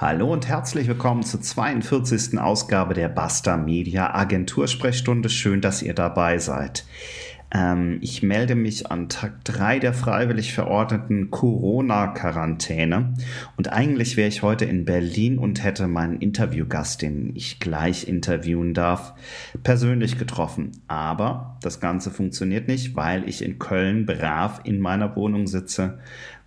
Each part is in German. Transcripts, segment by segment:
Hallo und herzlich willkommen zur 42. Ausgabe der Basta Media Agentursprechstunde. Schön, dass ihr dabei seid. Ähm, ich melde mich an Tag 3 der freiwillig verordneten Corona-Quarantäne. Und eigentlich wäre ich heute in Berlin und hätte meinen Interviewgast, den ich gleich interviewen darf, persönlich getroffen. Aber das Ganze funktioniert nicht, weil ich in Köln brav in meiner Wohnung sitze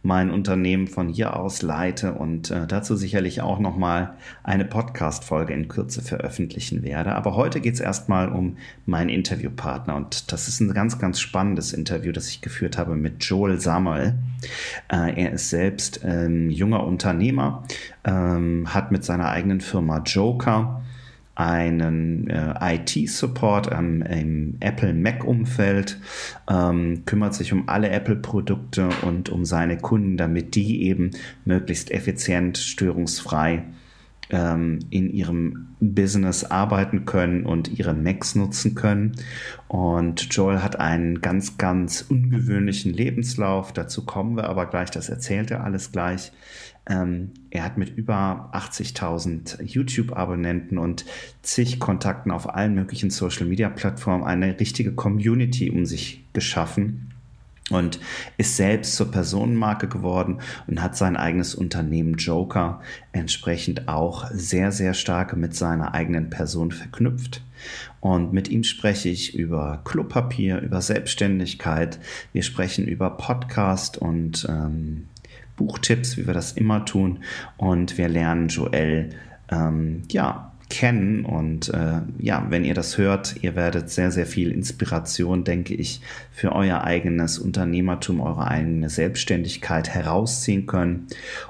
mein Unternehmen von hier aus leite und äh, dazu sicherlich auch nochmal eine Podcast-Folge in Kürze veröffentlichen werde. Aber heute geht es erstmal um meinen Interviewpartner und das ist ein ganz, ganz spannendes Interview, das ich geführt habe mit Joel Samuel. Äh, er ist selbst ähm, junger Unternehmer, ähm, hat mit seiner eigenen Firma Joker einen äh, IT-Support ähm, im Apple Mac-Umfeld, ähm, kümmert sich um alle Apple-Produkte und um seine Kunden, damit die eben möglichst effizient, störungsfrei ähm, in ihrem Business arbeiten können und ihre Macs nutzen können. Und Joel hat einen ganz, ganz ungewöhnlichen Lebenslauf. Dazu kommen wir aber gleich, das erzählt er alles gleich. Ähm, er hat mit über 80.000 YouTube-Abonnenten und zig Kontakten auf allen möglichen Social-Media-Plattformen eine richtige Community um sich geschaffen und ist selbst zur Personenmarke geworden und hat sein eigenes Unternehmen Joker entsprechend auch sehr, sehr stark mit seiner eigenen Person verknüpft. Und mit ihm spreche ich über Klopapier, über Selbstständigkeit. Wir sprechen über Podcast und ähm, Buchtipps, wie wir das immer tun. Und wir lernen Joel, ähm, ja, kennen. Und äh, ja, wenn ihr das hört, ihr werdet sehr, sehr viel Inspiration, denke ich, für euer eigenes Unternehmertum, eure eigene Selbstständigkeit herausziehen können.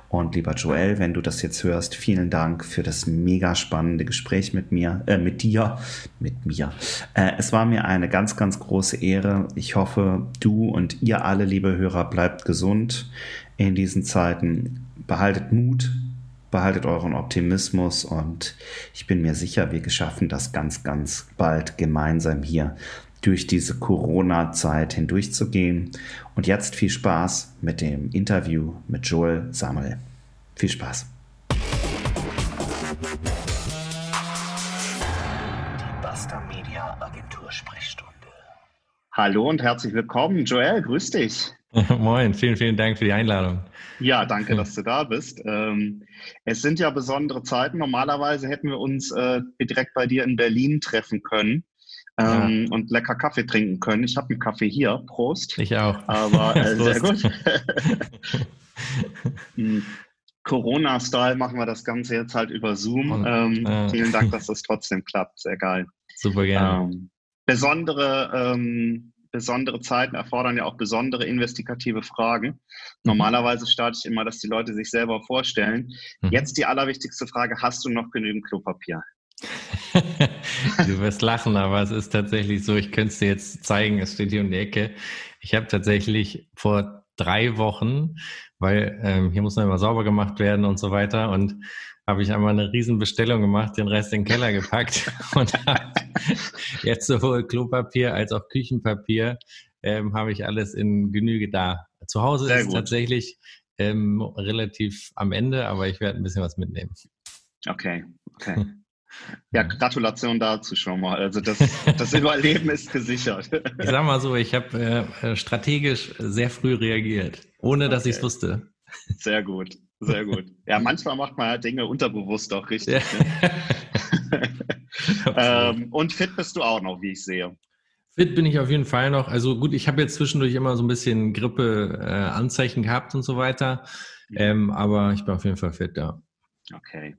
Und lieber Joel, wenn du das jetzt hörst, vielen Dank für das mega spannende Gespräch mit mir, äh, mit dir, mit mir. Äh, es war mir eine ganz, ganz große Ehre. Ich hoffe, du und ihr alle, liebe Hörer, bleibt gesund in diesen Zeiten. Behaltet Mut, behaltet euren Optimismus und ich bin mir sicher, wir schaffen das ganz, ganz bald gemeinsam hier durch diese Corona-Zeit hindurchzugehen. Und jetzt viel Spaß mit dem Interview mit Joel Samuel. Viel Spaß. Die Basta Media Agentur Sprechstunde. Hallo und herzlich willkommen, Joel, grüß dich. Moin, vielen, vielen Dank für die Einladung. Ja, danke, dass du da bist. Ähm, es sind ja besondere Zeiten. Normalerweise hätten wir uns äh, direkt bei dir in Berlin treffen können ähm, ja. und lecker Kaffee trinken können. Ich habe einen Kaffee hier. Prost. Ich auch. Aber äh, sehr gut. Hm. Corona-Style machen wir das Ganze jetzt halt über Zoom. Ähm, äh. Vielen Dank, dass das trotzdem klappt. Sehr geil. Super gerne. Ähm, besondere ähm, besondere Zeiten erfordern ja auch besondere investigative Fragen. Mhm. Normalerweise starte ich immer, dass die Leute sich selber vorstellen. Mhm. Jetzt die allerwichtigste Frage, hast du noch genügend Klopapier? du wirst lachen, aber es ist tatsächlich so, ich könnte es dir jetzt zeigen, es steht hier um die Ecke. Ich habe tatsächlich vor drei Wochen, weil ähm, hier muss noch immer sauber gemacht werden und so weiter und habe ich einmal eine Riesenbestellung gemacht, den Rest in den Keller gepackt und habe jetzt sowohl Klopapier als auch Küchenpapier ähm, habe ich alles in Genüge da. Zu Hause Sehr ist es tatsächlich ähm, relativ am Ende, aber ich werde ein bisschen was mitnehmen. Okay, okay. Ja, Gratulation dazu schon mal. Also das, das Überleben ist gesichert. Ich sag mal so, ich habe äh, strategisch sehr früh reagiert, ohne dass okay. ich es wusste. Sehr gut. Sehr gut. Ja, manchmal macht man ja Dinge unterbewusst auch richtig. Ne? ähm, und fit bist du auch noch, wie ich sehe. Fit bin ich auf jeden Fall noch. Also gut, ich habe jetzt zwischendurch immer so ein bisschen Grippe-Anzeichen äh, gehabt und so weiter. Ähm, aber ich bin auf jeden Fall fit, ja. Okay,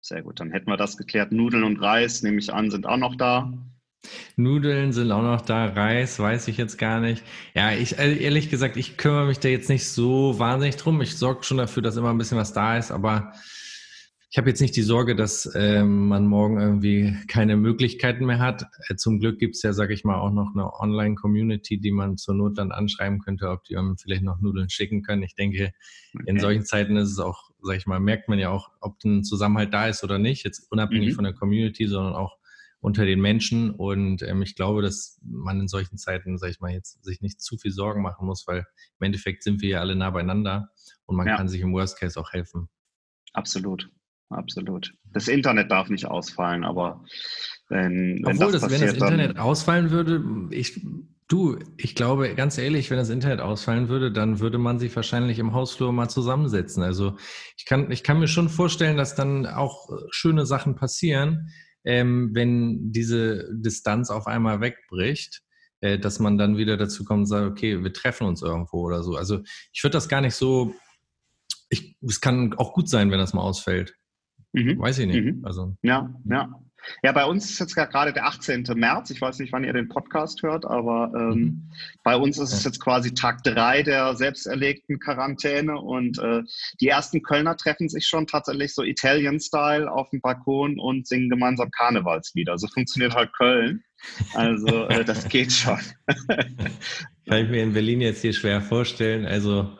sehr gut. Dann hätten wir das geklärt. Nudeln und Reis, nehme ich an, sind auch noch da. Nudeln sind auch noch da, Reis weiß ich jetzt gar nicht. Ja, ich äh, ehrlich gesagt, ich kümmere mich da jetzt nicht so wahnsinnig drum. Ich sorge schon dafür, dass immer ein bisschen was da ist, aber ich habe jetzt nicht die Sorge, dass ähm, man morgen irgendwie keine Möglichkeiten mehr hat. Äh, zum Glück gibt es ja, sage ich mal, auch noch eine Online-Community, die man zur Not dann anschreiben könnte, ob die einem vielleicht noch Nudeln schicken können. Ich denke, okay. in solchen Zeiten ist es auch, sage ich mal, merkt man ja auch, ob ein Zusammenhalt da ist oder nicht. Jetzt unabhängig mhm. von der Community, sondern auch unter den Menschen. Und ähm, ich glaube, dass man in solchen Zeiten, sag ich mal, jetzt sich nicht zu viel Sorgen machen muss, weil im Endeffekt sind wir ja alle nah beieinander und man ja. kann sich im Worst Case auch helfen. Absolut. absolut. Das Internet darf nicht ausfallen, aber wenn, wenn Obwohl, das, passiert, wenn das Internet ausfallen würde, ich, du, ich glaube, ganz ehrlich, wenn das Internet ausfallen würde, dann würde man sich wahrscheinlich im Hausflur mal zusammensetzen. Also ich kann, ich kann mir schon vorstellen, dass dann auch schöne Sachen passieren, ähm, wenn diese Distanz auf einmal wegbricht, äh, dass man dann wieder dazu kommt und sagt, okay, wir treffen uns irgendwo oder so. Also ich würde das gar nicht so, ich, es kann auch gut sein, wenn das mal ausfällt. Mhm. Weiß ich nicht. Mhm. Also, ja, ja. Ja, bei uns ist jetzt gerade der 18. März. Ich weiß nicht, wann ihr den Podcast hört, aber ähm, mhm. bei uns ist es jetzt quasi Tag drei der selbsterlegten Quarantäne und äh, die ersten Kölner treffen sich schon tatsächlich so Italian-Style auf dem Balkon und singen gemeinsam Karnevalslieder. So funktioniert halt Köln. Also äh, das geht schon. Kann ich mir in Berlin jetzt hier schwer vorstellen. Also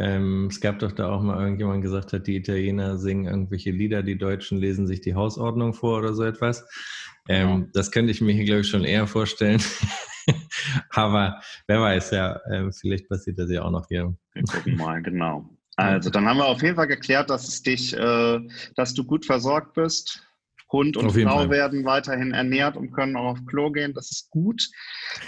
ähm, es gab doch da auch mal irgendjemand gesagt hat, die Italiener singen irgendwelche Lieder, die Deutschen lesen sich die Hausordnung vor oder so etwas. Ähm, ja. Das könnte ich mir hier, glaube ich, schon eher vorstellen. Aber wer weiß, ja, äh, vielleicht passiert das ja auch noch hier. Wir gucken mal, genau. Also, dann haben wir auf jeden Fall geklärt, dass es dich, äh, dass du gut versorgt bist. Hund und Frau Fall. werden weiterhin ernährt und können auch auf Klo gehen. Das ist gut.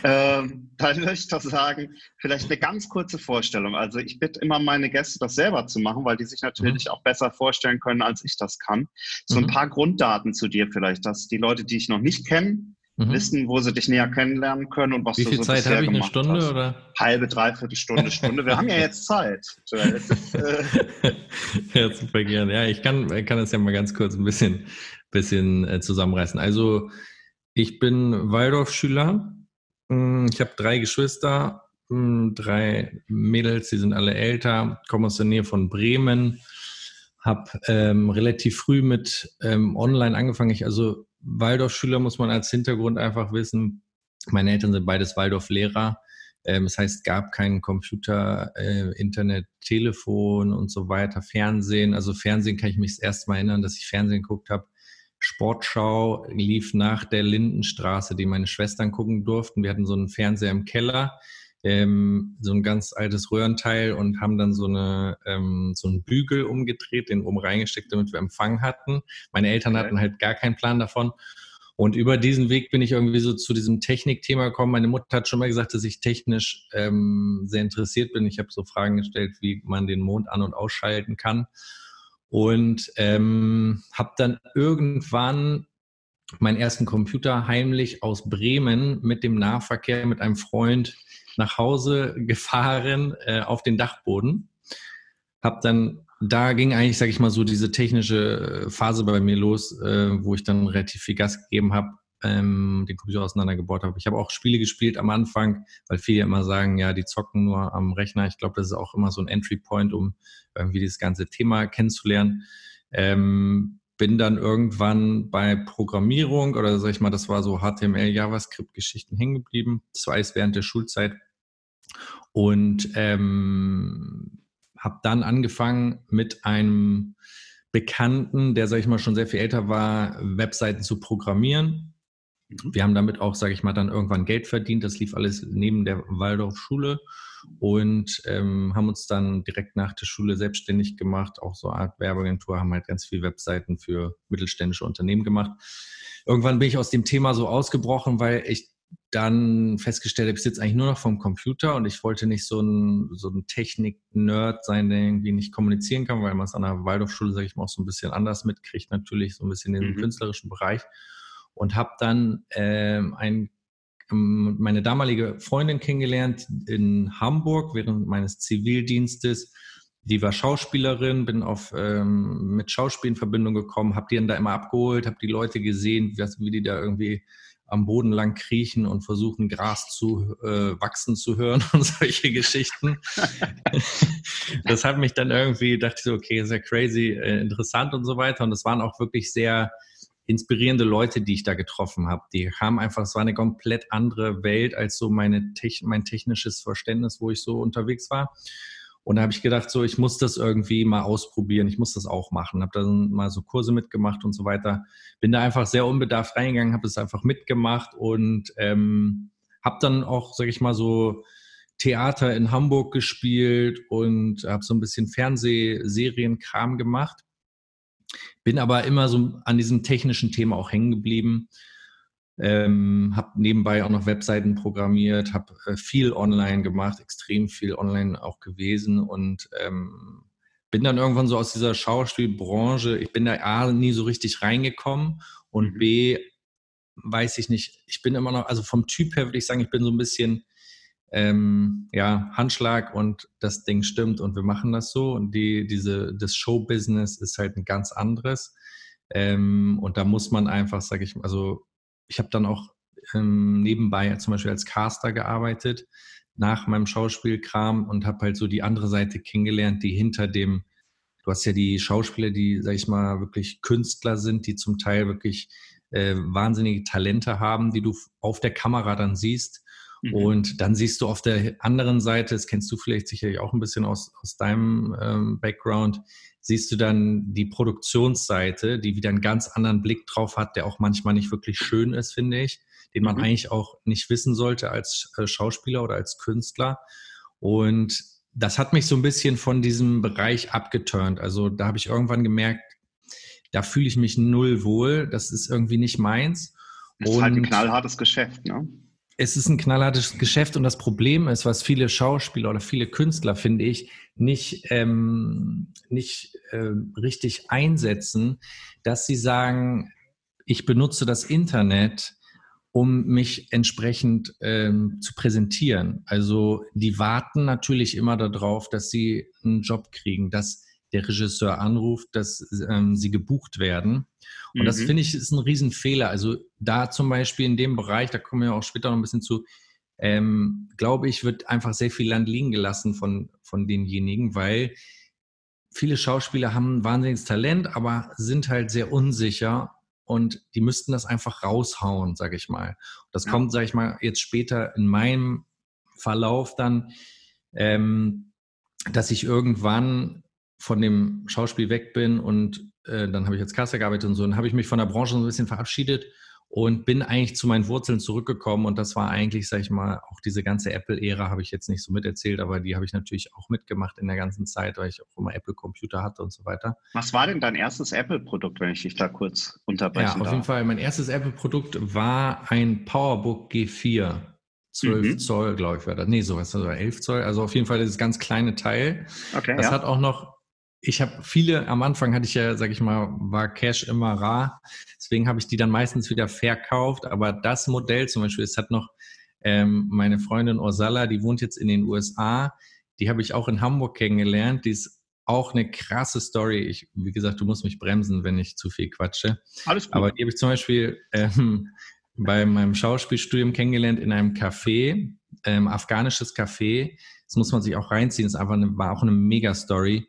Ähm, da möchte ich doch sagen, vielleicht eine ganz kurze Vorstellung. Also ich bitte immer meine Gäste, das selber zu machen, weil die sich natürlich mhm. auch besser vorstellen können, als ich das kann. So ein mhm. paar Grunddaten zu dir vielleicht, dass die Leute, die ich noch nicht kenne, mhm. wissen, wo sie dich näher kennenlernen können und was Wie du so Zeit bisher gemacht Stunde, hast. Oder? Halbe, dreiviertel Stunde, Stunde. Wir haben ja jetzt Zeit. ja, super gerne. Ja, ich kann, kann das ja mal ganz kurz ein bisschen bisschen äh, zusammenreißen. Also ich bin Waldorfschüler. Hm, ich habe drei Geschwister, hm, drei Mädels, die sind alle älter, komme aus der Nähe von Bremen, habe ähm, relativ früh mit ähm, Online angefangen. Ich, also Waldorfschüler muss man als Hintergrund einfach wissen. Meine Eltern sind beides Waldorflehrer. Ähm, das heißt, gab keinen Computer, äh, Internet, Telefon und so weiter, Fernsehen. Also Fernsehen kann ich mich das erste Mal erinnern, dass ich Fernsehen geguckt habe Sportschau lief nach der Lindenstraße, die meine Schwestern gucken durften. Wir hatten so einen Fernseher im Keller, ähm, so ein ganz altes Röhrenteil und haben dann so, eine, ähm, so einen Bügel umgedreht, den oben reingesteckt, damit wir Empfang hatten. Meine Eltern hatten halt gar keinen Plan davon. Und über diesen Weg bin ich irgendwie so zu diesem Technikthema gekommen. Meine Mutter hat schon mal gesagt, dass ich technisch ähm, sehr interessiert bin. Ich habe so Fragen gestellt, wie man den Mond an- und ausschalten kann und ähm, habe dann irgendwann meinen ersten Computer heimlich aus Bremen mit dem Nahverkehr mit einem Freund nach Hause gefahren äh, auf den Dachboden. Hab dann, da ging eigentlich, sag ich mal, so diese technische Phase bei mir los, äh, wo ich dann relativ viel Gas gegeben habe ähm, den Computer auseinandergebaut habe. Ich habe auch Spiele gespielt am Anfang, weil viele immer sagen, ja, die zocken nur am Rechner. Ich glaube, das ist auch immer so ein Entry Point, um irgendwie dieses ganze Thema kennenzulernen. Ähm, bin dann irgendwann bei Programmierung oder sag ich mal, das war so HTML, JavaScript-Geschichten hängen geblieben. Das war alles während der Schulzeit. Und ähm, habe dann angefangen mit einem Bekannten, der, sag ich mal, schon sehr viel älter war, Webseiten zu programmieren. Mhm. Wir haben damit auch, sage ich mal, dann irgendwann Geld verdient. Das lief alles neben der Waldorfschule und ähm, haben uns dann direkt nach der Schule selbstständig gemacht. Auch so eine Art Werbeagentur, haben halt ganz viele Webseiten für mittelständische Unternehmen gemacht. Irgendwann bin ich aus dem Thema so ausgebrochen, weil ich dann festgestellt habe, ich sitze eigentlich nur noch vom Computer und ich wollte nicht so ein, so ein Technik-Nerd sein, der irgendwie nicht kommunizieren kann, weil man es an der Waldorfschule, sage ich mal, auch so ein bisschen anders mitkriegt, natürlich so ein bisschen in den mhm. künstlerischen Bereich und habe dann ähm, ein, ähm, meine damalige Freundin kennengelernt in Hamburg während meines Zivildienstes. Die war Schauspielerin, bin auf, ähm, mit Schauspiel in Verbindung gekommen, habe die dann da immer abgeholt, habe die Leute gesehen, wie, wie die da irgendwie am Boden lang kriechen und versuchen, Gras zu äh, wachsen zu hören und solche Geschichten. das hat mich dann irgendwie, dachte ich so, okay, sehr crazy, äh, interessant und so weiter. Und es waren auch wirklich sehr inspirierende Leute, die ich da getroffen habe. Die haben einfach, es war eine komplett andere Welt als so meine, mein technisches Verständnis, wo ich so unterwegs war. Und da habe ich gedacht, so, ich muss das irgendwie mal ausprobieren, ich muss das auch machen. Habe dann mal so Kurse mitgemacht und so weiter. Bin da einfach sehr unbedarft reingegangen, habe es einfach mitgemacht und ähm, habe dann auch, sage ich mal, so Theater in Hamburg gespielt und habe so ein bisschen Fernsehserienkram gemacht bin aber immer so an diesem technischen Thema auch hängen geblieben. Ähm, habe nebenbei auch noch Webseiten programmiert, habe äh, viel online gemacht, extrem viel online auch gewesen und ähm, bin dann irgendwann so aus dieser Schauspielbranche, ich bin da A, nie so richtig reingekommen und mhm. B, weiß ich nicht, ich bin immer noch, also vom Typ her würde ich sagen, ich bin so ein bisschen, ähm, ja, Handschlag und das Ding stimmt und wir machen das so und die, diese, das Showbusiness ist halt ein ganz anderes ähm, und da muss man einfach, sage ich, also ich habe dann auch ähm, nebenbei zum Beispiel als Caster gearbeitet nach meinem Schauspielkram und habe halt so die andere Seite kennengelernt, die hinter dem, du hast ja die Schauspieler, die, sag ich mal, wirklich Künstler sind, die zum Teil wirklich äh, wahnsinnige Talente haben, die du auf der Kamera dann siehst. Mhm. Und dann siehst du auf der anderen Seite, das kennst du vielleicht sicherlich auch ein bisschen aus, aus deinem ähm, Background, siehst du dann die Produktionsseite, die wieder einen ganz anderen Blick drauf hat, der auch manchmal nicht wirklich schön ist, finde ich den man mhm. eigentlich auch nicht wissen sollte als äh, Schauspieler oder als Künstler. Und das hat mich so ein bisschen von diesem Bereich abgeturnt. Also da habe ich irgendwann gemerkt, da fühle ich mich null wohl. Das ist irgendwie nicht meins. Es ist halt ein knallhartes Geschäft, ne? Es ist ein knallhartes Geschäft und das Problem ist, was viele Schauspieler oder viele Künstler, finde ich, nicht, ähm, nicht äh, richtig einsetzen, dass sie sagen, ich benutze das Internet, um mich entsprechend ähm, zu präsentieren. Also die warten natürlich immer darauf, dass sie einen Job kriegen, dass der Regisseur anruft, dass ähm, sie gebucht werden. Und mhm. das finde ich ist ein Riesenfehler. Also da zum Beispiel in dem Bereich, da kommen wir auch später noch ein bisschen zu, ähm, glaube ich, wird einfach sehr viel Land liegen gelassen von, von denjenigen, weil viele Schauspieler haben ein wahnsinniges Talent, aber sind halt sehr unsicher und die müssten das einfach raushauen, sage ich mal. Das ja. kommt, sage ich mal, jetzt später in meinem Verlauf dann, ähm, dass ich irgendwann von dem Schauspiel weg bin und äh, dann habe ich als Caster gearbeitet und so, dann habe ich mich von der Branche so ein bisschen verabschiedet und bin eigentlich zu meinen Wurzeln zurückgekommen und das war eigentlich, sag ich mal, auch diese ganze Apple-Ära habe ich jetzt nicht so miterzählt, aber die habe ich natürlich auch mitgemacht in der ganzen Zeit, weil ich auch immer Apple-Computer hatte und so weiter. Was war denn dein erstes Apple-Produkt, wenn ich dich da kurz unterbrechen Ja, auf darf? jeden Fall, mein erstes Apple-Produkt war ein PowerBook G4. 12 mhm. Zoll, glaube ich, war das. Nee, sowas, also 11 Zoll. Also auf jeden Fall dieses ganz kleine Teil. Okay, das ja. hat auch noch ich habe viele, am Anfang hatte ich ja, sag ich mal, war Cash immer rar. Deswegen habe ich die dann meistens wieder verkauft. Aber das Modell zum Beispiel, es hat noch ähm, meine Freundin Ursula, die wohnt jetzt in den USA. Die habe ich auch in Hamburg kennengelernt. Die ist auch eine krasse Story. Ich, wie gesagt, du musst mich bremsen, wenn ich zu viel quatsche. Alles gut. Aber die habe ich zum Beispiel ähm, bei meinem Schauspielstudium kennengelernt in einem Café, ähm, afghanisches Café. Das muss man sich auch reinziehen. Das ist einfach eine, war auch eine Mega-Story.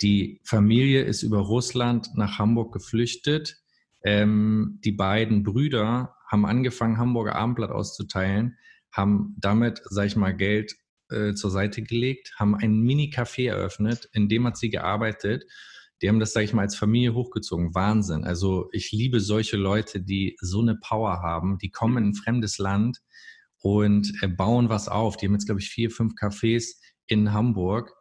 Die Familie ist über Russland nach Hamburg geflüchtet. Ähm, die beiden Brüder haben angefangen, Hamburger Abendblatt auszuteilen, haben damit, sag ich mal, Geld äh, zur Seite gelegt, haben ein Mini-Café eröffnet, in dem hat sie gearbeitet. Die haben das, sag ich mal, als Familie hochgezogen. Wahnsinn. Also ich liebe solche Leute, die so eine Power haben. Die kommen in ein fremdes Land und äh, bauen was auf. Die haben jetzt, glaube ich, vier, fünf Cafés in Hamburg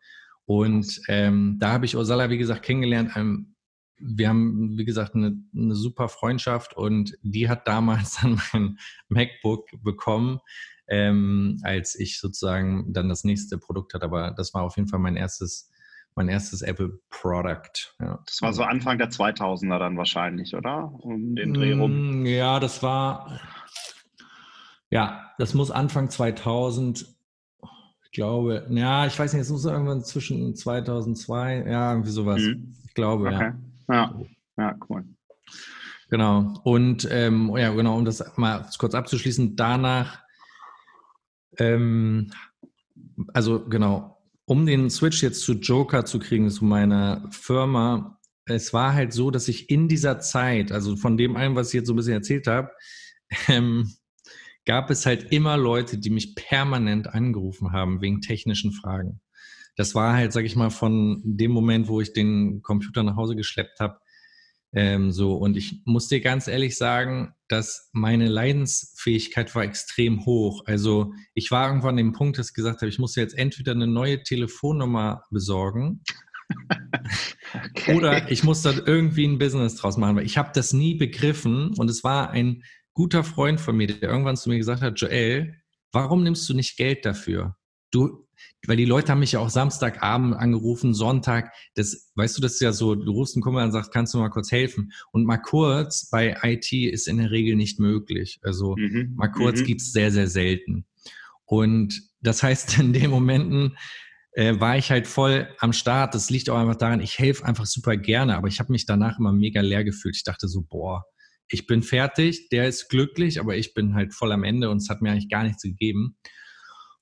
und ähm, da habe ich Ursula, wie gesagt, kennengelernt. Ähm, wir haben, wie gesagt, eine, eine, super Freundschaft und die hat damals dann mein MacBook bekommen, ähm, als ich sozusagen dann das nächste Produkt hatte. Aber das war auf jeden Fall mein erstes, mein erstes Apple Product. Ja. Das war so Anfang der 2000er dann wahrscheinlich, oder? Um den Dreh rum. Mm, ja, das war, ja, das muss Anfang 2000 ich glaube, ja, ich weiß nicht, es muss irgendwann zwischen 2002, ja, irgendwie sowas. Mhm. Ich glaube, okay. ja. Ja, ja, cool. Genau. Und ähm, ja, genau, um das mal kurz abzuschließen, danach, ähm, also genau, um den Switch jetzt zu Joker zu kriegen, zu meiner Firma, es war halt so, dass ich in dieser Zeit, also von dem einen, was ich jetzt so ein bisschen erzählt habe, ähm, gab es halt immer Leute, die mich permanent angerufen haben wegen technischen Fragen. Das war halt, sag ich mal, von dem Moment, wo ich den Computer nach Hause geschleppt habe, ähm, so. Und ich muss dir ganz ehrlich sagen, dass meine Leidensfähigkeit war extrem hoch. Also ich war irgendwann an dem Punkt, dass ich gesagt habe, ich muss jetzt entweder eine neue Telefonnummer besorgen okay. Oder ich muss da irgendwie ein Business draus machen, weil ich habe das nie begriffen und es war ein guter Freund von mir, der irgendwann zu mir gesagt hat, Joel, warum nimmst du nicht Geld dafür? Du, weil die Leute haben mich ja auch Samstagabend angerufen, Sonntag, das, weißt du, das ist ja so, du rufst einen Kumpel an und sagst, kannst du mal kurz helfen? Und mal kurz bei IT ist in der Regel nicht möglich. Also mhm. mal kurz mhm. gibt's sehr, sehr selten. Und das heißt, in den Momenten äh, war ich halt voll am Start. Das liegt auch einfach daran, ich helfe einfach super gerne, aber ich habe mich danach immer mega leer gefühlt. Ich dachte so, boah, ich bin fertig, der ist glücklich, aber ich bin halt voll am Ende und es hat mir eigentlich gar nichts gegeben.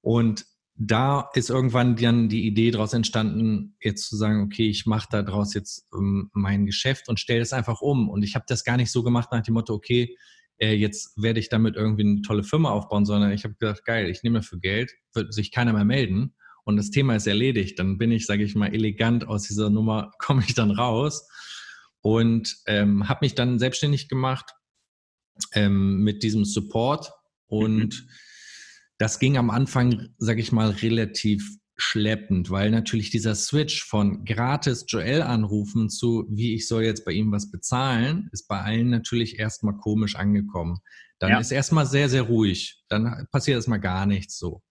Und da ist irgendwann dann die Idee daraus entstanden, jetzt zu sagen, okay, ich mache da draus jetzt ähm, mein Geschäft und stelle es einfach um. Und ich habe das gar nicht so gemacht nach dem Motto, okay, äh, jetzt werde ich damit irgendwie eine tolle Firma aufbauen, sondern ich habe gedacht, geil, ich nehme dafür Geld, wird sich keiner mehr melden und das Thema ist erledigt. Dann bin ich, sage ich mal, elegant aus dieser Nummer, komme ich dann raus und ähm, habe mich dann selbstständig gemacht ähm, mit diesem Support und mhm das ging am Anfang, sage ich mal, relativ schleppend, weil natürlich dieser Switch von gratis Joel anrufen zu, wie ich soll jetzt bei ihm was bezahlen, ist bei allen natürlich erstmal komisch angekommen. Dann ja. ist erstmal sehr, sehr ruhig. Dann passiert erstmal gar nichts so.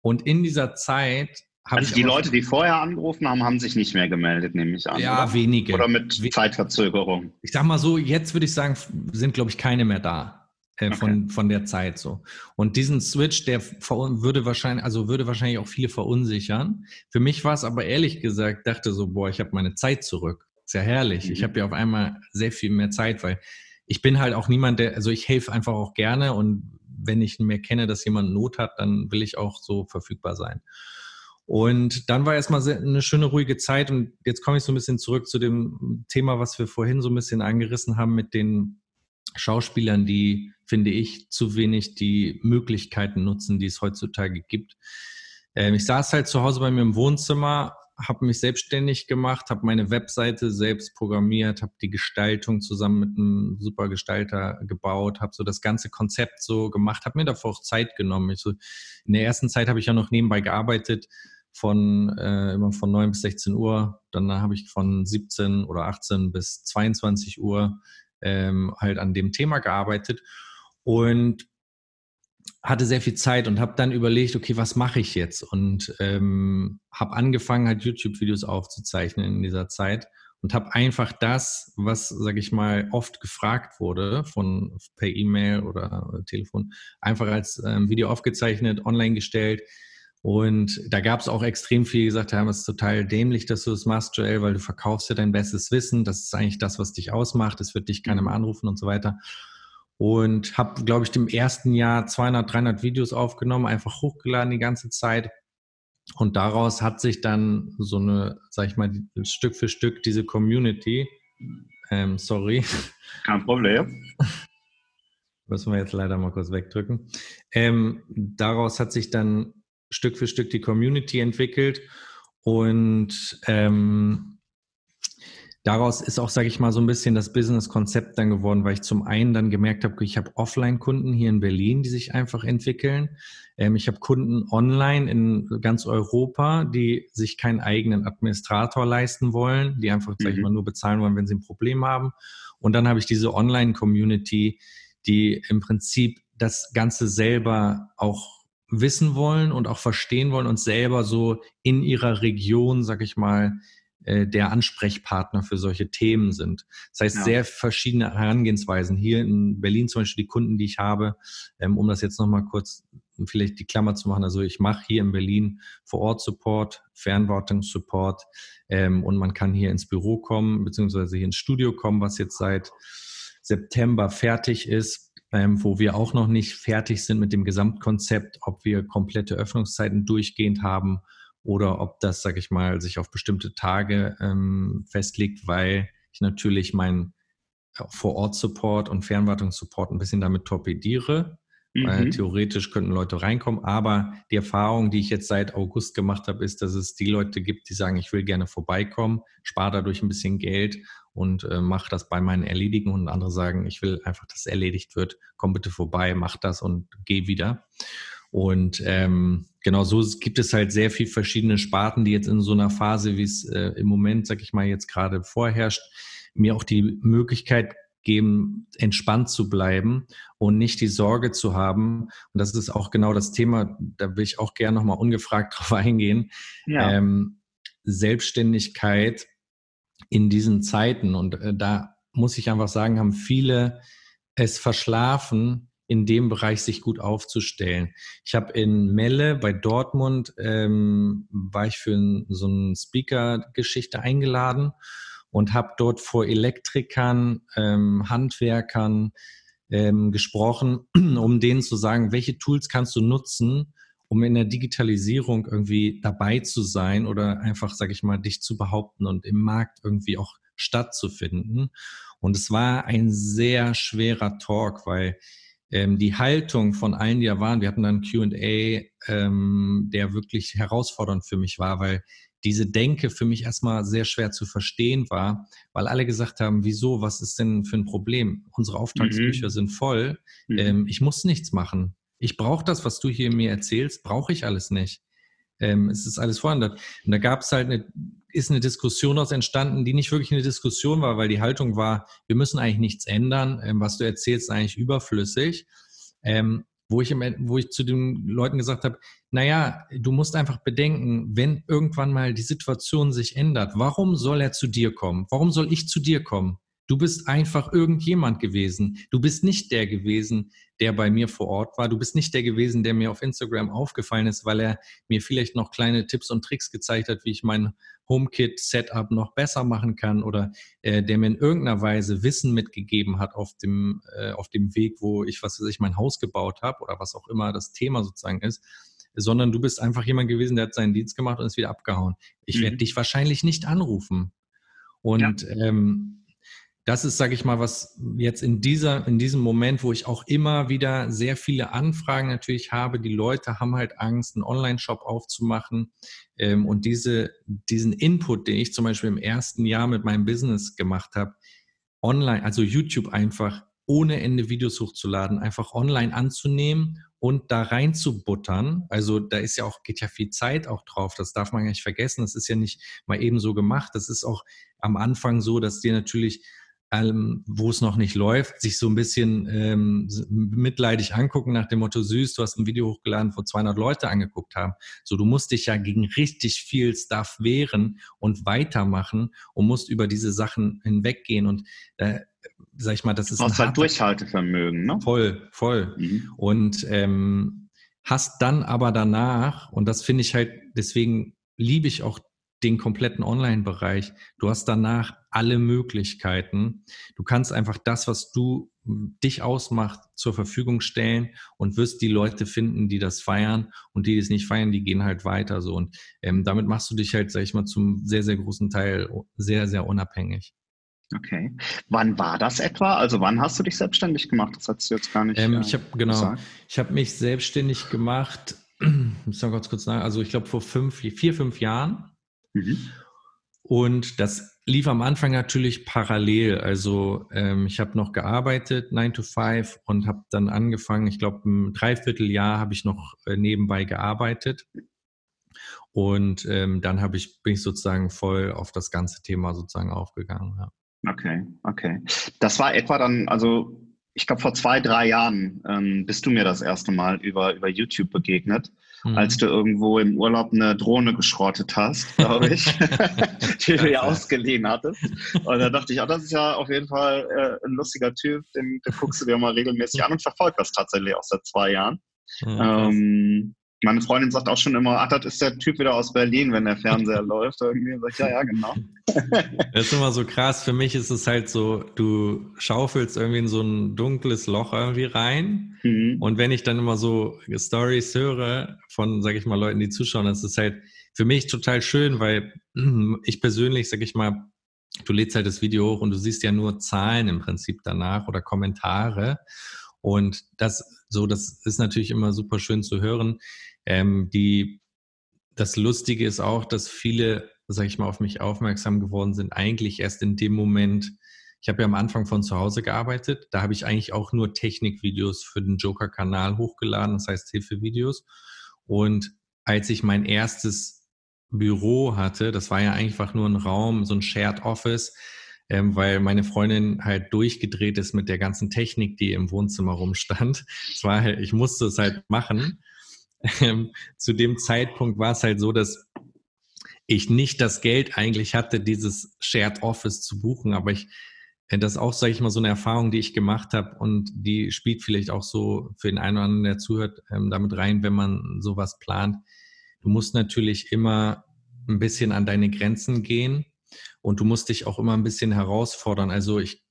Und in dieser Zeit also. Die Leute, die vorher angerufen haben, haben sich nicht mehr gemeldet, nehme ich an. Ja, oder? wenige. Oder mit Zeitverzögerung. Ich sag mal so, jetzt würde ich sagen, sind, glaube ich, keine mehr da äh, okay. von, von der Zeit so. Und diesen Switch, der würde wahrscheinlich, also würde wahrscheinlich auch viele verunsichern. Für mich war es aber ehrlich gesagt, dachte so, boah, ich habe meine Zeit zurück. Ist ja herrlich. Mhm. Ich habe ja auf einmal sehr viel mehr Zeit, weil ich bin halt auch niemand, der, also ich helfe einfach auch gerne und wenn ich mehr kenne, dass jemand Not hat, dann will ich auch so verfügbar sein. Und dann war erstmal eine schöne, ruhige Zeit. Und jetzt komme ich so ein bisschen zurück zu dem Thema, was wir vorhin so ein bisschen angerissen haben mit den Schauspielern, die, finde ich, zu wenig die Möglichkeiten nutzen, die es heutzutage gibt. Ähm, ich saß halt zu Hause bei mir im Wohnzimmer, habe mich selbstständig gemacht, habe meine Webseite selbst programmiert, habe die Gestaltung zusammen mit einem super Gestalter gebaut, habe so das ganze Konzept so gemacht, habe mir davor auch Zeit genommen. Ich so, in der ersten Zeit habe ich ja noch nebenbei gearbeitet, von äh, immer von 9 bis 16 Uhr. Dann habe ich von 17 oder 18 bis 22 Uhr ähm, halt an dem Thema gearbeitet und hatte sehr viel Zeit und habe dann überlegt, okay, was mache ich jetzt? Und ähm, habe angefangen, halt YouTube-Videos aufzuzeichnen in dieser Zeit und habe einfach das, was, sage ich mal, oft gefragt wurde von per E-Mail oder Telefon, einfach als ähm, Video aufgezeichnet, online gestellt, und da gab es auch extrem viel, die gesagt haben, es ist total dämlich, dass du das machst, Joel, weil du verkaufst ja dein bestes Wissen. Das ist eigentlich das, was dich ausmacht. Es wird dich keiner mehr anrufen und so weiter. Und habe, glaube ich, im ersten Jahr 200, 300 Videos aufgenommen, einfach hochgeladen die ganze Zeit. Und daraus hat sich dann so eine, sag ich mal, Stück für Stück diese Community, ähm, sorry. Kein Problem. Müssen wir jetzt leider mal kurz wegdrücken. Ähm, daraus hat sich dann Stück für Stück die Community entwickelt und ähm, daraus ist auch, sage ich mal, so ein bisschen das Business-Konzept dann geworden, weil ich zum einen dann gemerkt habe, ich habe Offline-Kunden hier in Berlin, die sich einfach entwickeln. Ähm, ich habe Kunden online in ganz Europa, die sich keinen eigenen Administrator leisten wollen, die einfach, mhm. sage ich mal, nur bezahlen wollen, wenn sie ein Problem haben. Und dann habe ich diese Online-Community, die im Prinzip das Ganze selber auch wissen wollen und auch verstehen wollen und selber so in ihrer Region, sag ich mal, äh, der Ansprechpartner für solche Themen sind. Das heißt, ja. sehr verschiedene Herangehensweisen. Hier in Berlin zum Beispiel die Kunden, die ich habe, ähm, um das jetzt nochmal kurz vielleicht die Klammer zu machen. Also ich mache hier in Berlin vor Ort Support, Fernwartungssupport ähm, und man kann hier ins Büro kommen, beziehungsweise hier ins Studio kommen, was jetzt seit September fertig ist ähm, wo wir auch noch nicht fertig sind mit dem Gesamtkonzept, ob wir komplette Öffnungszeiten durchgehend haben oder ob das, sag ich mal, sich auf bestimmte Tage ähm, festlegt, weil ich natürlich meinen äh, Vor-Ort-Support und Fernwartungssupport ein bisschen damit torpediere. Mhm. Weil theoretisch könnten Leute reinkommen, aber die Erfahrung, die ich jetzt seit August gemacht habe, ist, dass es die Leute gibt, die sagen, ich will gerne vorbeikommen, spare dadurch ein bisschen Geld und äh, mache das bei meinen Erledigen und andere sagen, ich will einfach, dass es erledigt wird, komm bitte vorbei, mach das und geh wieder. Und ähm, genau so gibt es halt sehr viel verschiedene Sparten, die jetzt in so einer Phase, wie es äh, im Moment, sag ich mal, jetzt gerade vorherrscht, mir auch die Möglichkeit geben, entspannt zu bleiben und nicht die Sorge zu haben. Und das ist auch genau das Thema, da will ich auch gerne nochmal ungefragt drauf eingehen. Ja. Ähm, Selbstständigkeit in diesen Zeiten. Und äh, da muss ich einfach sagen, haben viele es verschlafen, in dem Bereich sich gut aufzustellen. Ich habe in Melle bei Dortmund, ähm, war ich für so eine Speaker-Geschichte eingeladen und habe dort vor Elektrikern, ähm, Handwerkern ähm, gesprochen, um denen zu sagen, welche Tools kannst du nutzen, um in der Digitalisierung irgendwie dabei zu sein oder einfach, sage ich mal, dich zu behaupten und im Markt irgendwie auch stattzufinden. Und es war ein sehr schwerer Talk, weil ähm, die Haltung von allen, die da waren, wir hatten dann QA, ähm, der wirklich herausfordernd für mich war, weil diese Denke für mich erstmal sehr schwer zu verstehen war, weil alle gesagt haben, wieso, was ist denn für ein Problem? Unsere Auftragsbücher mhm. sind voll, mhm. ähm, ich muss nichts machen. Ich brauche das, was du hier mir erzählst, brauche ich alles nicht. Ähm, es ist alles vorhanden. Und da gab es halt eine, ist eine Diskussion daraus entstanden, die nicht wirklich eine Diskussion war, weil die Haltung war, wir müssen eigentlich nichts ändern, ähm, was du erzählst, ist eigentlich überflüssig. Ähm, wo ich, im, wo ich zu den Leuten gesagt habe, naja, du musst einfach bedenken, wenn irgendwann mal die Situation sich ändert, warum soll er zu dir kommen? Warum soll ich zu dir kommen? Du bist einfach irgendjemand gewesen. Du bist nicht der gewesen, der bei mir vor Ort war. Du bist nicht der gewesen, der mir auf Instagram aufgefallen ist, weil er mir vielleicht noch kleine Tipps und Tricks gezeigt hat, wie ich mein HomeKit-Setup noch besser machen kann oder äh, der mir in irgendeiner Weise Wissen mitgegeben hat auf dem, äh, auf dem Weg, wo ich, was weiß ich, mein Haus gebaut habe oder was auch immer das Thema sozusagen ist sondern du bist einfach jemand gewesen, der hat seinen Dienst gemacht und ist wieder abgehauen. Ich mhm. werde dich wahrscheinlich nicht anrufen. Und ja. ähm, das ist, sage ich mal, was jetzt in dieser, in diesem Moment, wo ich auch immer wieder sehr viele Anfragen natürlich habe, die Leute haben halt Angst, einen Online-Shop aufzumachen. Ähm, und diese, diesen Input, den ich zum Beispiel im ersten Jahr mit meinem Business gemacht habe, online, also YouTube einfach ohne Ende Videos hochzuladen, einfach online anzunehmen und da reinzubuttern. Also da ist ja auch, geht ja viel Zeit auch drauf. Das darf man ja nicht vergessen. Das ist ja nicht mal eben so gemacht. Das ist auch am Anfang so, dass dir natürlich ähm, wo es noch nicht läuft, sich so ein bisschen ähm, mitleidig angucken nach dem Motto, süß, du hast ein Video hochgeladen, wo 200 Leute angeguckt haben. So, du musst dich ja gegen richtig viel Stuff wehren und weitermachen und musst über diese Sachen hinweggehen und äh, sag ich mal, das ist ein halt Durchhaltevermögen, ne? Voll, voll. Mhm. Und ähm, hast dann aber danach, und das finde ich halt, deswegen liebe ich auch den kompletten Online-Bereich. Du hast danach alle Möglichkeiten. Du kannst einfach das, was du dich ausmacht, zur Verfügung stellen und wirst die Leute finden, die das feiern und die, die es nicht feiern, die gehen halt weiter so. Und ähm, damit machst du dich halt, sag ich mal, zum sehr, sehr großen Teil sehr, sehr unabhängig. Okay. Wann war das etwa? Also wann hast du dich selbstständig gemacht? Das hast du jetzt gar nicht. Ähm, äh, ich habe genau. Gesagt. Ich habe mich selbstständig gemacht. muss noch ganz kurz sagen. Also ich glaube vor fünf, vier, fünf Jahren. Mhm. Und das lief am Anfang natürlich parallel. Also ähm, ich habe noch gearbeitet, 9 to 5, und habe dann angefangen, ich glaube, ein Dreivierteljahr habe ich noch äh, nebenbei gearbeitet. Und ähm, dann habe ich, bin ich sozusagen voll auf das ganze Thema sozusagen aufgegangen. Ja. Okay, okay. Das war etwa dann, also ich glaube, vor zwei, drei Jahren ähm, bist du mir das erste Mal über, über YouTube begegnet mhm. als du irgendwo im Urlaub eine Drohne geschrottet hast, glaube ich, die du ja ausgeliehen hattest. Und da dachte ich, oh, das ist ja auf jeden Fall äh, ein lustiger Typ, den, den guckst du dir mal regelmäßig an und verfolgst das tatsächlich auch seit zwei Jahren. Mhm. Ähm, meine Freundin sagt auch schon immer, ach, das ist der Typ wieder aus Berlin, wenn der Fernseher läuft. Irgendwie sag ich, ja, ja, genau. Das ist immer so krass. Für mich ist es halt so, du schaufelst irgendwie in so ein dunkles Loch irgendwie rein. Mhm. Und wenn ich dann immer so Stories höre von, sag ich mal, Leuten, die zuschauen, das ist halt für mich total schön, weil ich persönlich, sag ich mal, du lädst halt das Video hoch und du siehst ja nur Zahlen im Prinzip danach oder Kommentare. Und das so, das ist natürlich immer super schön zu hören. Ähm, die, das Lustige ist auch, dass viele, sag ich mal, auf mich aufmerksam geworden sind, eigentlich erst in dem Moment, ich habe ja am Anfang von zu Hause gearbeitet. Da habe ich eigentlich auch nur Technikvideos für den Joker-Kanal hochgeladen, das heißt Hilfevideos. Und als ich mein erstes Büro hatte, das war ja einfach nur ein Raum, so ein Shared Office, ähm, weil meine Freundin halt durchgedreht ist mit der ganzen Technik, die im Wohnzimmer rumstand. Es war halt, ich musste es halt machen. Ähm, zu dem Zeitpunkt war es halt so, dass ich nicht das Geld eigentlich hatte, dieses Shared Office zu buchen, aber ich äh, das ist auch, sage ich mal, so eine Erfahrung, die ich gemacht habe und die spielt vielleicht auch so für den einen oder anderen, der zuhört, ähm, damit rein, wenn man sowas plant. Du musst natürlich immer ein bisschen an deine Grenzen gehen und du musst dich auch immer ein bisschen herausfordern. Also ich,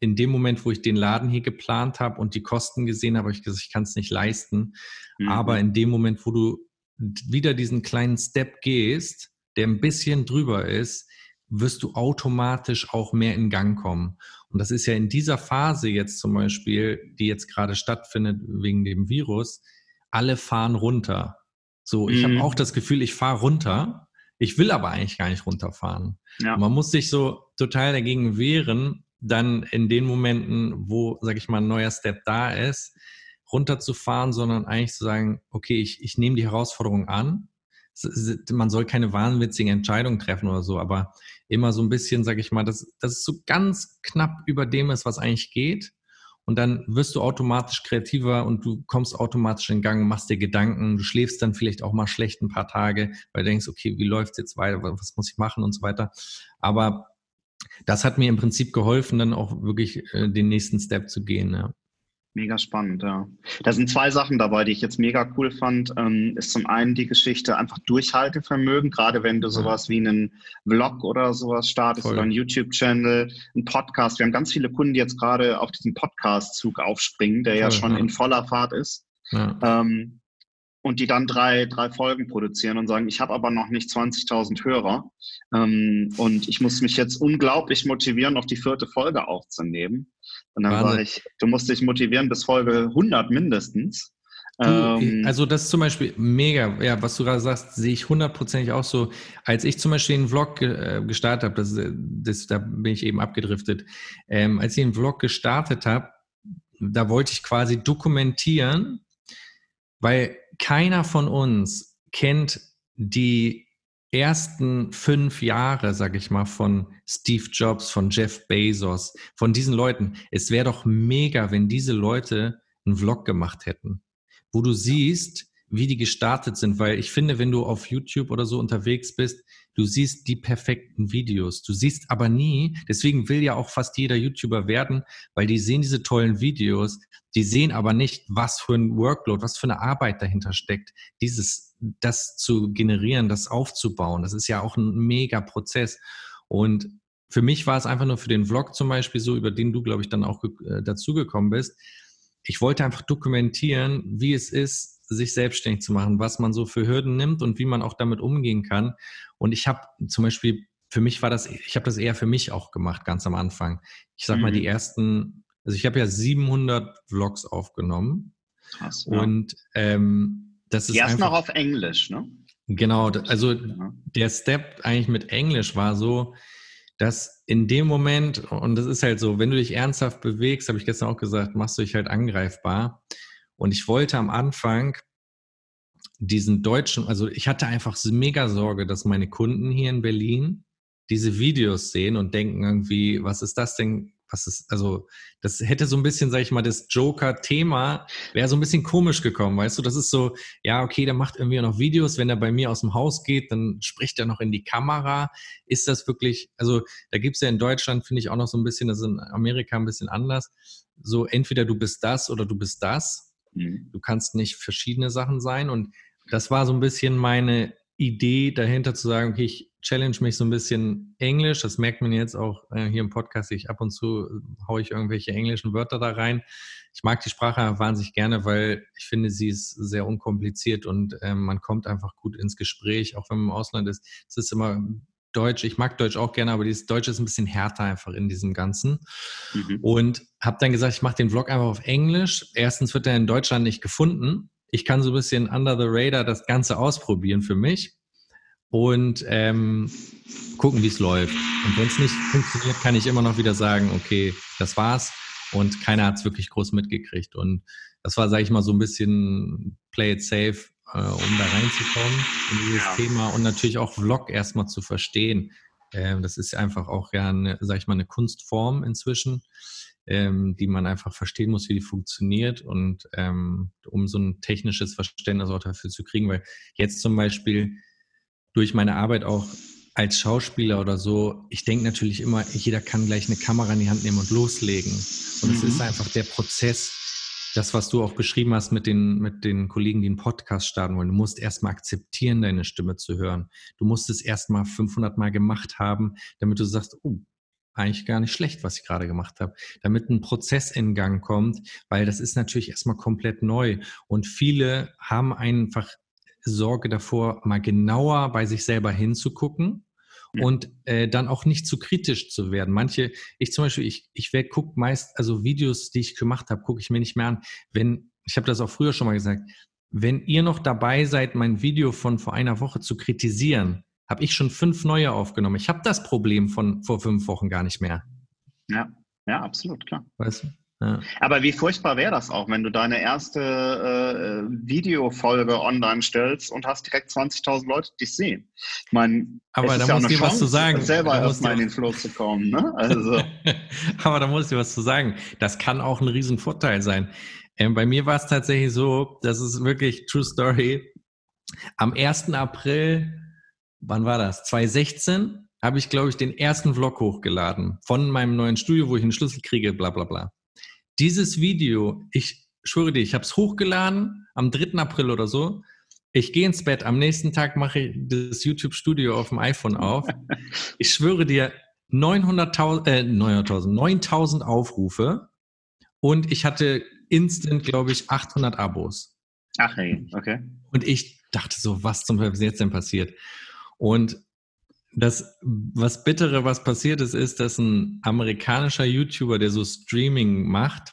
in dem Moment, wo ich den Laden hier geplant habe und die Kosten gesehen habe, habe ich gesagt, ich kann es nicht leisten. Mhm. Aber in dem Moment, wo du wieder diesen kleinen Step gehst, der ein bisschen drüber ist, wirst du automatisch auch mehr in Gang kommen. Und das ist ja in dieser Phase jetzt zum Beispiel, die jetzt gerade stattfindet wegen dem Virus, alle fahren runter. So, ich mhm. habe auch das Gefühl, ich fahre runter. Ich will aber eigentlich gar nicht runterfahren. Ja. Man muss sich so total dagegen wehren, dann in den Momenten, wo, sag ich mal, ein neuer Step da ist, runterzufahren, sondern eigentlich zu sagen, okay, ich, ich nehme die Herausforderung an. Man soll keine wahnwitzigen Entscheidungen treffen oder so, aber immer so ein bisschen, sag ich mal, dass, dass es so ganz knapp über dem ist, was eigentlich geht. Und dann wirst du automatisch kreativer und du kommst automatisch in Gang, machst dir Gedanken, du schläfst dann vielleicht auch mal schlecht ein paar Tage, weil du denkst, okay, wie läuft es jetzt weiter, was muss ich machen und so weiter. Aber das hat mir im Prinzip geholfen, dann auch wirklich äh, den nächsten Step zu gehen. Ja. Mega spannend, ja. Da sind zwei Sachen dabei, die ich jetzt mega cool fand. Ähm, ist zum einen die Geschichte einfach Durchhaltevermögen, gerade wenn du sowas wie einen Vlog oder sowas startest Voll. oder einen YouTube-Channel, einen Podcast. Wir haben ganz viele Kunden, die jetzt gerade auf diesen Podcast-Zug aufspringen, der Voll, ja schon ja. in voller Fahrt ist. Ja. Ähm, und die dann drei, drei Folgen produzieren und sagen, ich habe aber noch nicht 20.000 Hörer ähm, und ich muss mich jetzt unglaublich motivieren, noch die vierte Folge aufzunehmen. Und dann sage ich, du musst dich motivieren bis Folge 100 mindestens. Du, ähm, also das ist zum Beispiel mega, ja, was du gerade sagst, sehe ich hundertprozentig auch so. Als ich zum Beispiel einen Vlog äh, gestartet habe, das, das, da bin ich eben abgedriftet, ähm, als ich einen Vlog gestartet habe, da wollte ich quasi dokumentieren, weil keiner von uns kennt die ersten fünf Jahre, sag ich mal, von Steve Jobs, von Jeff Bezos, von diesen Leuten. Es wäre doch mega, wenn diese Leute einen Vlog gemacht hätten, wo du siehst, wie die gestartet sind, weil ich finde, wenn du auf YouTube oder so unterwegs bist, du siehst die perfekten Videos. Du siehst aber nie, deswegen will ja auch fast jeder YouTuber werden, weil die sehen diese tollen Videos, die sehen aber nicht, was für ein Workload, was für eine Arbeit dahinter steckt, dieses, das zu generieren, das aufzubauen. Das ist ja auch ein mega Prozess. Und für mich war es einfach nur für den Vlog zum Beispiel so, über den du, glaube ich, dann auch äh, dazugekommen bist. Ich wollte einfach dokumentieren, wie es ist, sich selbstständig zu machen, was man so für Hürden nimmt und wie man auch damit umgehen kann. Und ich habe zum Beispiel, für mich war das, ich habe das eher für mich auch gemacht, ganz am Anfang. Ich sag mhm. mal, die ersten, also ich habe ja 700 Vlogs aufgenommen. Krass, ja. Und ähm, das ist. Erst noch auf Englisch, ne? Genau, also ja. der Step eigentlich mit Englisch war so, dass in dem Moment, und das ist halt so, wenn du dich ernsthaft bewegst, habe ich gestern auch gesagt, machst du dich halt angreifbar. Und ich wollte am Anfang diesen deutschen, also ich hatte einfach mega Sorge, dass meine Kunden hier in Berlin diese Videos sehen und denken irgendwie, was ist das denn? Was ist, also, das hätte so ein bisschen, sag ich mal, das Joker-Thema wäre so ein bisschen komisch gekommen, weißt du? Das ist so, ja, okay, der macht irgendwie noch Videos, wenn er bei mir aus dem Haus geht, dann spricht er noch in die Kamera. Ist das wirklich, also, da gibt's ja in Deutschland, finde ich, auch noch so ein bisschen, das ist in Amerika ein bisschen anders. So, entweder du bist das oder du bist das. Mhm. Du kannst nicht verschiedene Sachen sein. Und das war so ein bisschen meine Idee dahinter zu sagen, okay, ich challenge mich so ein bisschen Englisch. Das merkt man jetzt auch äh, hier im Podcast. Ich ab und zu äh, haue ich irgendwelche englischen Wörter da rein. Ich mag die Sprache wahnsinnig gerne, weil ich finde, sie ist sehr unkompliziert und äh, man kommt einfach gut ins Gespräch, auch wenn man im Ausland ist. Es ist immer Deutsch, ich mag Deutsch auch gerne, aber dieses Deutsch ist ein bisschen härter einfach in diesem Ganzen. Mhm. Und habe dann gesagt, ich mache den Vlog einfach auf Englisch. Erstens wird er in Deutschland nicht gefunden. Ich kann so ein bisschen under the radar das Ganze ausprobieren für mich. und ähm, gucken, wie es läuft. Und wenn es nicht funktioniert, kann ich immer noch wieder sagen, okay, das war's. Und keiner hat es wirklich groß mitgekriegt. Und das war, sage ich mal, so ein bisschen Play it safe, äh, um da reinzukommen in dieses ja. Thema und natürlich auch Vlog erstmal zu verstehen. Ähm, das ist einfach auch ja, eine, sag ich mal, eine Kunstform inzwischen, ähm, die man einfach verstehen muss, wie die funktioniert und ähm, um so ein technisches Verständnis auch dafür zu kriegen, weil jetzt zum Beispiel durch meine Arbeit auch als Schauspieler oder so, ich denke natürlich immer, jeder kann gleich eine Kamera in die Hand nehmen und loslegen. Und mhm. es ist einfach der Prozess, das, was du auch beschrieben hast mit den, mit den Kollegen, die einen Podcast starten wollen. Du musst erstmal akzeptieren, deine Stimme zu hören. Du musst es erstmal 500 Mal gemacht haben, damit du sagst, oh, eigentlich gar nicht schlecht, was ich gerade gemacht habe, damit ein Prozess in Gang kommt, weil das ist natürlich erstmal komplett neu und viele haben einfach Sorge davor, mal genauer bei sich selber hinzugucken und äh, dann auch nicht zu kritisch zu werden. Manche, ich zum Beispiel, ich, ich gucke meist, also Videos, die ich gemacht habe, gucke ich mir nicht mehr an. Wenn, ich habe das auch früher schon mal gesagt, wenn ihr noch dabei seid, mein Video von vor einer Woche zu kritisieren, habe ich schon fünf neue aufgenommen. Ich habe das Problem von vor fünf Wochen gar nicht mehr. Ja, ja, absolut, klar. Weißt du? Aber wie furchtbar wäre das auch, wenn du deine erste äh, Videofolge online stellst und hast direkt 20.000 Leute, die dich sehen. Ich meine, aber da ja muss dir was zu sagen. Selber erstmal in den Flow zu kommen. Ne? Also. aber da muss ich was zu sagen. Das kann auch ein Riesenvorteil sein. Ähm, bei mir war es tatsächlich so, das ist wirklich True Story. Am 1. April, wann war das? 2016 habe ich, glaube ich, den ersten Vlog hochgeladen von meinem neuen Studio, wo ich einen Schlüssel kriege, bla bla bla. Dieses Video, ich schwöre dir, ich habe es hochgeladen am 3. April oder so. Ich gehe ins Bett, am nächsten Tag mache ich das YouTube-Studio auf dem iPhone auf. Ich schwöre dir, 900.000, äh, 900.000, 9000 Aufrufe und ich hatte instant, glaube ich, 800 Abos. Ach hey, okay. Und ich dachte so, was zum Teufel ist jetzt denn passiert? Und das, was Bittere, was passiert ist, ist, dass ein amerikanischer YouTuber, der so Streaming macht,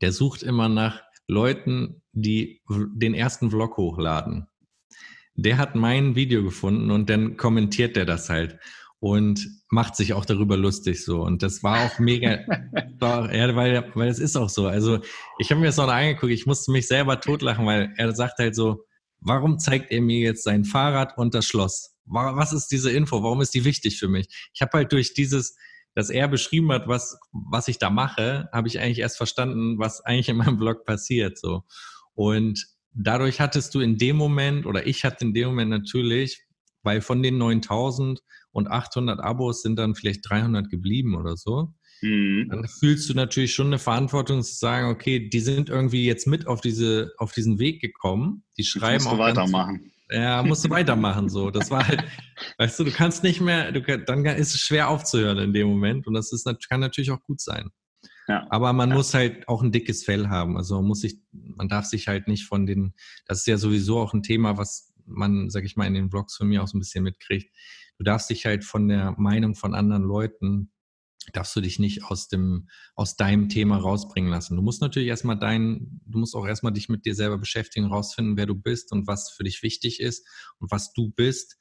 der sucht immer nach Leuten, die den ersten Vlog hochladen. Der hat mein Video gefunden und dann kommentiert der das halt und macht sich auch darüber lustig so. Und das war auch mega, war, ja, weil, weil es ist auch so. Also ich habe mir das noch angeguckt, ich musste mich selber totlachen, weil er sagt halt so, warum zeigt er mir jetzt sein Fahrrad und das Schloss? Was ist diese Info? Warum ist die wichtig für mich? Ich habe halt durch dieses, dass er beschrieben hat, was, was ich da mache, habe ich eigentlich erst verstanden, was eigentlich in meinem Blog passiert, so. Und dadurch hattest du in dem Moment, oder ich hatte in dem Moment natürlich, weil von den 9000 und 800 Abos sind dann vielleicht 300 geblieben oder so. Mhm. Dann fühlst du natürlich schon eine Verantwortung zu sagen, okay, die sind irgendwie jetzt mit auf diese, auf diesen Weg gekommen. Die schreiben auch. weitermachen. Ja, musst du weitermachen so. Das war halt, weißt du, du kannst nicht mehr, du, dann ist es schwer aufzuhören in dem Moment und das ist, kann natürlich auch gut sein. Ja. Aber man ja. muss halt auch ein dickes Fell haben. Also man muss sich, man darf sich halt nicht von den, das ist ja sowieso auch ein Thema, was man, sag ich mal, in den Vlogs von mir auch so ein bisschen mitkriegt. Du darfst dich halt von der Meinung von anderen Leuten darfst du dich nicht aus dem, aus deinem Thema rausbringen lassen. Du musst natürlich erstmal dein, du musst auch erstmal dich mit dir selber beschäftigen, rausfinden, wer du bist und was für dich wichtig ist und was du bist,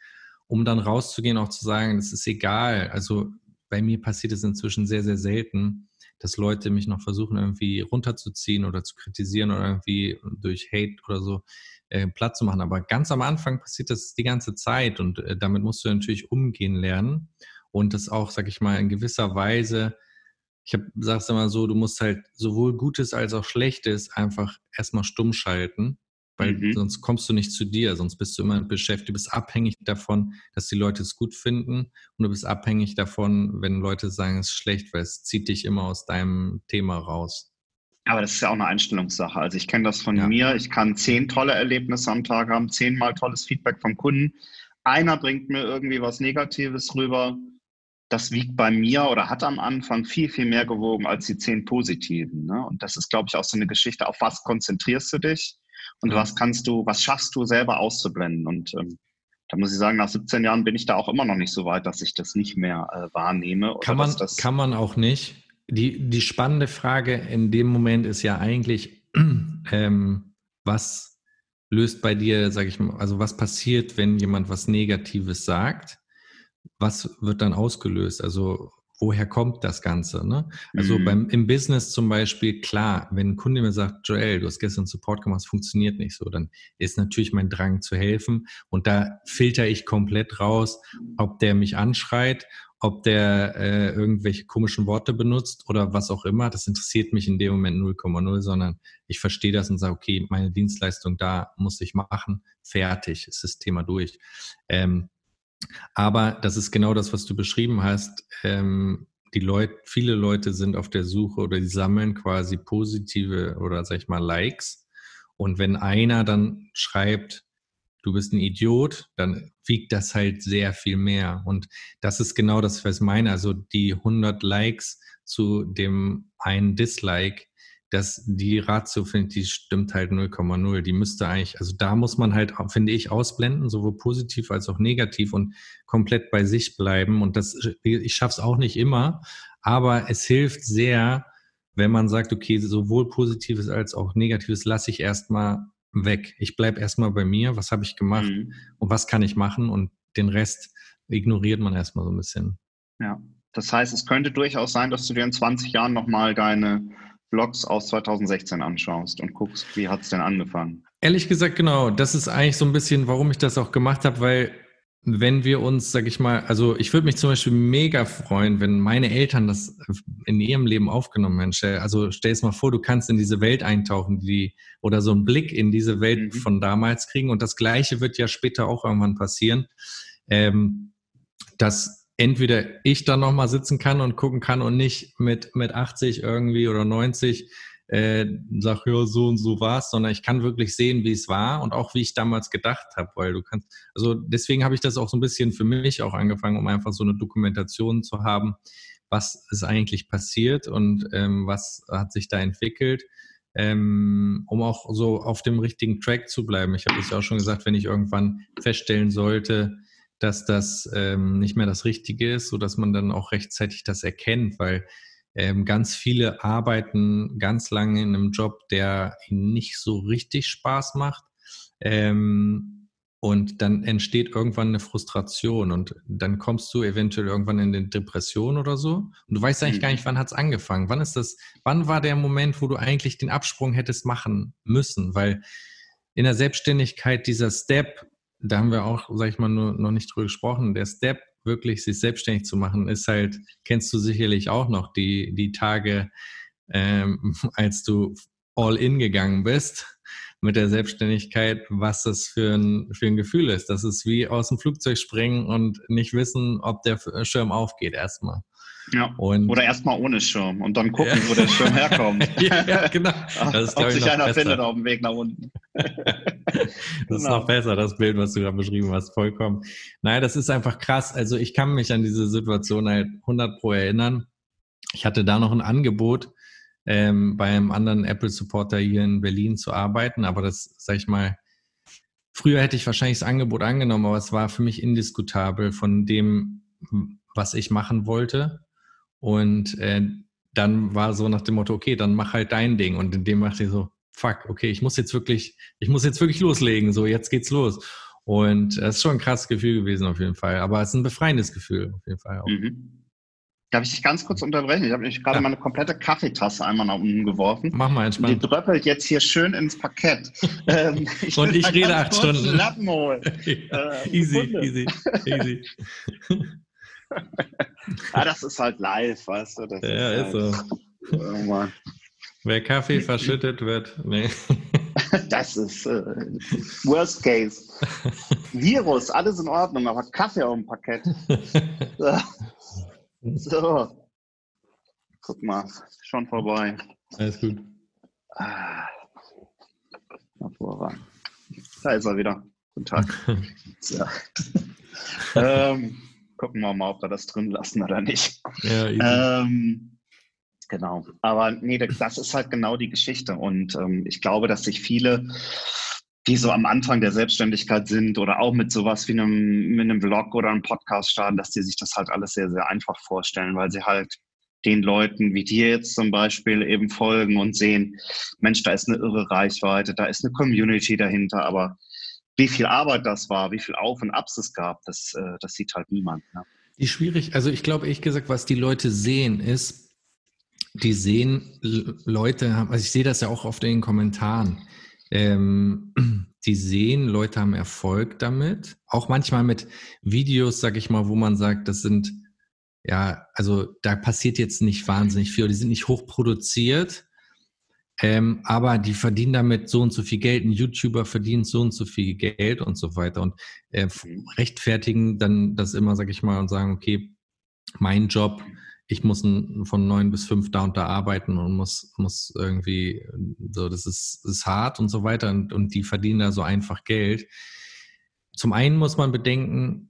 um dann rauszugehen, auch zu sagen, das ist egal. Also bei mir passiert es inzwischen sehr, sehr selten, dass Leute mich noch versuchen, irgendwie runterzuziehen oder zu kritisieren oder irgendwie durch Hate oder so äh, platt zu machen. Aber ganz am Anfang passiert das die ganze Zeit und äh, damit musst du natürlich umgehen lernen und das auch, sag ich mal, in gewisser Weise, ich hab, sag's immer so, du musst halt sowohl Gutes als auch Schlechtes einfach erstmal stumm schalten, weil mhm. sonst kommst du nicht zu dir, sonst bist du immer beschäftigt, du bist abhängig davon, dass die Leute es gut finden und du bist abhängig davon, wenn Leute sagen, es ist schlecht, weil es zieht dich immer aus deinem Thema raus. Aber das ist ja auch eine Einstellungssache. Also ich kenne das von ja. mir. Ich kann zehn tolle Erlebnisse am Tag haben, zehnmal tolles Feedback vom Kunden. Einer bringt mir irgendwie was Negatives rüber das wiegt bei mir oder hat am Anfang viel, viel mehr gewogen als die zehn positiven. Ne? Und das ist, glaube ich, auch so eine Geschichte, auf was konzentrierst du dich und ja. was kannst du, was schaffst du selber auszublenden. Und ähm, da muss ich sagen, nach 17 Jahren bin ich da auch immer noch nicht so weit, dass ich das nicht mehr äh, wahrnehme. kann, man, kann man auch nicht. Die, die spannende Frage in dem Moment ist ja eigentlich, ähm, was löst bei dir, sage ich mal, also was passiert, wenn jemand was Negatives sagt? Was wird dann ausgelöst? Also woher kommt das Ganze? Ne? Also mhm. beim, im Business zum Beispiel, klar, wenn ein Kunde mir sagt, Joel, du hast gestern Support gemacht, es funktioniert nicht so, dann ist natürlich mein Drang zu helfen und da filter ich komplett raus, ob der mich anschreit, ob der äh, irgendwelche komischen Worte benutzt oder was auch immer. Das interessiert mich in dem Moment 0,0, sondern ich verstehe das und sage, okay, meine Dienstleistung da muss ich machen, fertig, ist das Thema durch. Ähm, aber das ist genau das, was du beschrieben hast. Ähm, die Leute, viele Leute sind auf der Suche oder die sammeln quasi positive oder sag ich mal Likes. Und wenn einer dann schreibt, du bist ein Idiot, dann wiegt das halt sehr viel mehr. Und das ist genau das, was ich meine. Also die 100 Likes zu dem einen Dislike dass die Ratio, finde die stimmt halt 0,0. Die müsste eigentlich, also da muss man halt, finde ich, ausblenden, sowohl positiv als auch negativ und komplett bei sich bleiben. Und das, ich schaffe es auch nicht immer, aber es hilft sehr, wenn man sagt, okay, sowohl Positives als auch Negatives lasse ich erstmal weg. Ich bleibe erstmal bei mir, was habe ich gemacht mhm. und was kann ich machen und den Rest ignoriert man erstmal so ein bisschen. Ja, das heißt, es könnte durchaus sein, dass du dir in 20 Jahren nochmal deine Vlogs aus 2016 anschaust und guckst, wie hat es denn angefangen? Ehrlich gesagt, genau. Das ist eigentlich so ein bisschen, warum ich das auch gemacht habe, weil wenn wir uns, sag ich mal, also ich würde mich zum Beispiel mega freuen, wenn meine Eltern das in ihrem Leben aufgenommen hätten. Also stell es mal vor, du kannst in diese Welt eintauchen, die oder so einen Blick in diese Welt mhm. von damals kriegen. Und das Gleiche wird ja später auch irgendwann passieren, ähm, dass entweder ich dann nochmal sitzen kann und gucken kann und nicht mit, mit 80 irgendwie oder 90 äh, sag, ja, so und so war's, sondern ich kann wirklich sehen, wie es war und auch wie ich damals gedacht habe, weil du kannst, also deswegen habe ich das auch so ein bisschen für mich auch angefangen, um einfach so eine Dokumentation zu haben, was ist eigentlich passiert und ähm, was hat sich da entwickelt, ähm, um auch so auf dem richtigen Track zu bleiben. Ich habe es ja auch schon gesagt, wenn ich irgendwann feststellen sollte, dass das ähm, nicht mehr das Richtige ist, so dass man dann auch rechtzeitig das erkennt, weil ähm, ganz viele arbeiten ganz lange in einem Job, der ihnen nicht so richtig Spaß macht. Ähm, und dann entsteht irgendwann eine Frustration und dann kommst du eventuell irgendwann in eine Depression oder so. Und du weißt eigentlich gar nicht, mhm. wann hat's angefangen. Wann ist das, wann war der Moment, wo du eigentlich den Absprung hättest machen müssen? Weil in der Selbstständigkeit dieser Step, da haben wir auch, sag ich mal, nur, noch nicht drüber gesprochen. Der Step, wirklich sich selbstständig zu machen, ist halt, kennst du sicherlich auch noch, die, die Tage, ähm, als du all in gegangen bist mit der Selbstständigkeit, was das für ein, für ein Gefühl ist. Das ist wie aus dem Flugzeug springen und nicht wissen, ob der Schirm aufgeht erstmal. Ja. Und Oder erstmal ohne Schirm und dann gucken, ja. wo der Schirm herkommt. ja, genau. Das ist, Ob sich einer besser. findet auf dem Weg nach unten. das genau. ist noch besser, das Bild, was du gerade beschrieben hast, vollkommen. Naja, das ist einfach krass. Also ich kann mich an diese Situation halt 100 pro erinnern. Ich hatte da noch ein Angebot, ähm, bei einem anderen Apple-Supporter hier in Berlin zu arbeiten, aber das, sag ich mal, früher hätte ich wahrscheinlich das Angebot angenommen, aber es war für mich indiskutabel von dem, was ich machen wollte. Und äh, dann war so nach dem Motto, okay, dann mach halt dein Ding. Und in dem dachte ich so, fuck, okay, ich muss jetzt wirklich, ich muss jetzt wirklich loslegen. So, jetzt geht's los. Und es ist schon ein krasses Gefühl gewesen auf jeden Fall. Aber es ist ein befreiendes Gefühl auf jeden Fall auch. Mhm. Darf ich dich ganz kurz unterbrechen? Ich habe nämlich gerade ja. meine komplette Kaffeetasse einmal nach unten geworfen. Mach mal entspannt. Die dröppelt jetzt hier schön ins Parkett. ähm, ich Und ich rede acht Stunden. Lappen holen. äh, easy, easy, easy. ja, das ist halt live, weißt du? Das ja, ist, ist halt, so. Oh Wer Kaffee verschüttet wird, nee. Das ist äh, Worst Case. Virus, alles in Ordnung, aber Kaffee auf dem Parkett. So. Guck mal, schon vorbei. Alles gut. Ah. Da ist er wieder. Guten Tag. so. ähm, gucken wir mal, ob wir das drin lassen oder nicht. Ja, ähm, genau. Aber nee, das ist halt genau die Geschichte. Und ähm, ich glaube, dass sich viele, die so am Anfang der Selbstständigkeit sind oder auch mit sowas wie einem, mit einem Vlog oder einem Podcast starten, dass die sich das halt alles sehr, sehr einfach vorstellen, weil sie halt den Leuten wie dir jetzt zum Beispiel eben folgen und sehen, Mensch, da ist eine irre Reichweite, da ist eine Community dahinter, aber wie viel Arbeit das war, wie viel Auf und Abs es gab, das, äh, das sieht halt niemand. Ne? Die schwierig, also ich glaube ehrlich gesagt, was die Leute sehen, ist, die sehen Leute, also ich sehe das ja auch oft in den Kommentaren, ähm, die sehen, Leute haben Erfolg damit, auch manchmal mit Videos, sag ich mal, wo man sagt, das sind ja, also da passiert jetzt nicht wahnsinnig viel. Die sind nicht hochproduziert, ähm, aber die verdienen damit so und so viel Geld. Ein YouTuber verdient so und so viel Geld und so weiter und äh, mhm. rechtfertigen dann das immer, sag ich mal, und sagen, okay, mein Job, ich muss von neun bis fünf da und da arbeiten und muss, muss irgendwie, so, das ist, ist hart und so weiter und, und die verdienen da so einfach Geld. Zum einen muss man bedenken,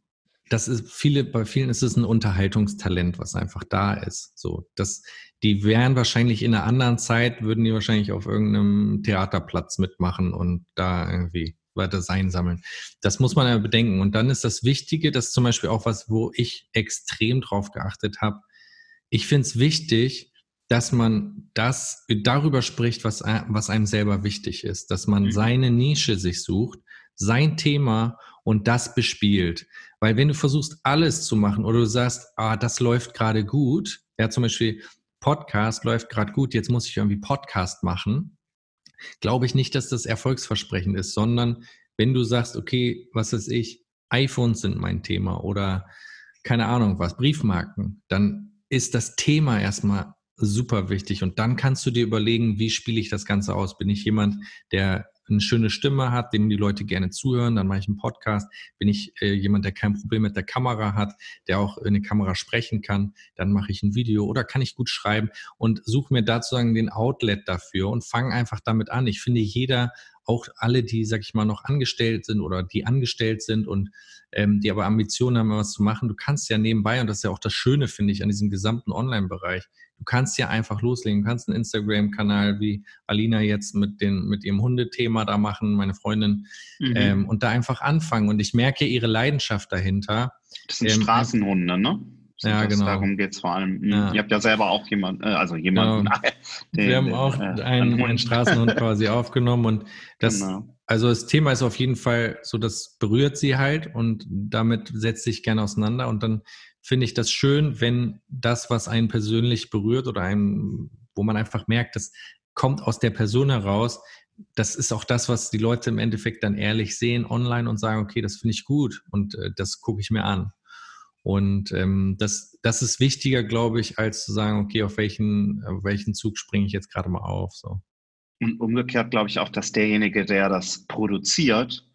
das ist viele, bei vielen ist es ein Unterhaltungstalent, was einfach da ist. So, das, die wären wahrscheinlich in einer anderen Zeit, würden die wahrscheinlich auf irgendeinem Theaterplatz mitmachen und da irgendwie weiter sein sammeln. Das muss man ja bedenken. Und dann ist das Wichtige, das ist zum Beispiel auch was, wo ich extrem drauf geachtet habe. Ich finde es wichtig, dass man das darüber spricht, was, was einem selber wichtig ist, dass man mhm. seine Nische sich sucht, sein Thema und das bespielt. Weil wenn du versuchst, alles zu machen oder du sagst, ah, das läuft gerade gut, ja, zum Beispiel Podcast läuft gerade gut, jetzt muss ich irgendwie Podcast machen, glaube ich nicht, dass das erfolgsversprechend ist, sondern wenn du sagst, okay, was weiß ich, iPhones sind mein Thema oder keine Ahnung was, Briefmarken, dann ist das Thema erstmal super wichtig und dann kannst du dir überlegen, wie spiele ich das Ganze aus? Bin ich jemand, der eine schöne Stimme hat, dem die Leute gerne zuhören, dann mache ich einen Podcast. Bin ich äh, jemand, der kein Problem mit der Kamera hat, der auch in die Kamera sprechen kann, dann mache ich ein Video oder kann ich gut schreiben und suche mir dazu sagen den Outlet dafür und fange einfach damit an. Ich finde, jeder auch alle, die, sag ich mal, noch angestellt sind oder die angestellt sind und ähm, die aber Ambitionen haben, was zu machen, du kannst ja nebenbei, und das ist ja auch das Schöne, finde ich, an diesem gesamten Online-Bereich, du kannst ja einfach loslegen. Du kannst einen Instagram-Kanal wie Alina jetzt mit, den, mit ihrem Hundethema da machen, meine Freundin, mhm. ähm, und da einfach anfangen. Und ich merke ihre Leidenschaft dahinter. Das sind ähm, Straßenhunde, ne? ja, genau. Darum geht es vor allem. Ja. Ihr habt ja selber auch jemanden, äh, also jemanden. Genau. Den, Wir haben auch äh, einen, einen Straßenhund quasi aufgenommen und das, genau. also das Thema ist auf jeden Fall so, das berührt sie halt und damit setzt sich gerne auseinander und dann finde ich das schön, wenn das, was einen persönlich berührt oder einem, wo man einfach merkt, das kommt aus der Person heraus, das ist auch das, was die Leute im Endeffekt dann ehrlich sehen online und sagen, okay, das finde ich gut und äh, das gucke ich mir an. Und ähm, das, das ist wichtiger, glaube ich, als zu sagen, okay, auf welchen, auf welchen Zug springe ich jetzt gerade mal auf. So. Und umgekehrt glaube ich auch, dass derjenige, der das produziert,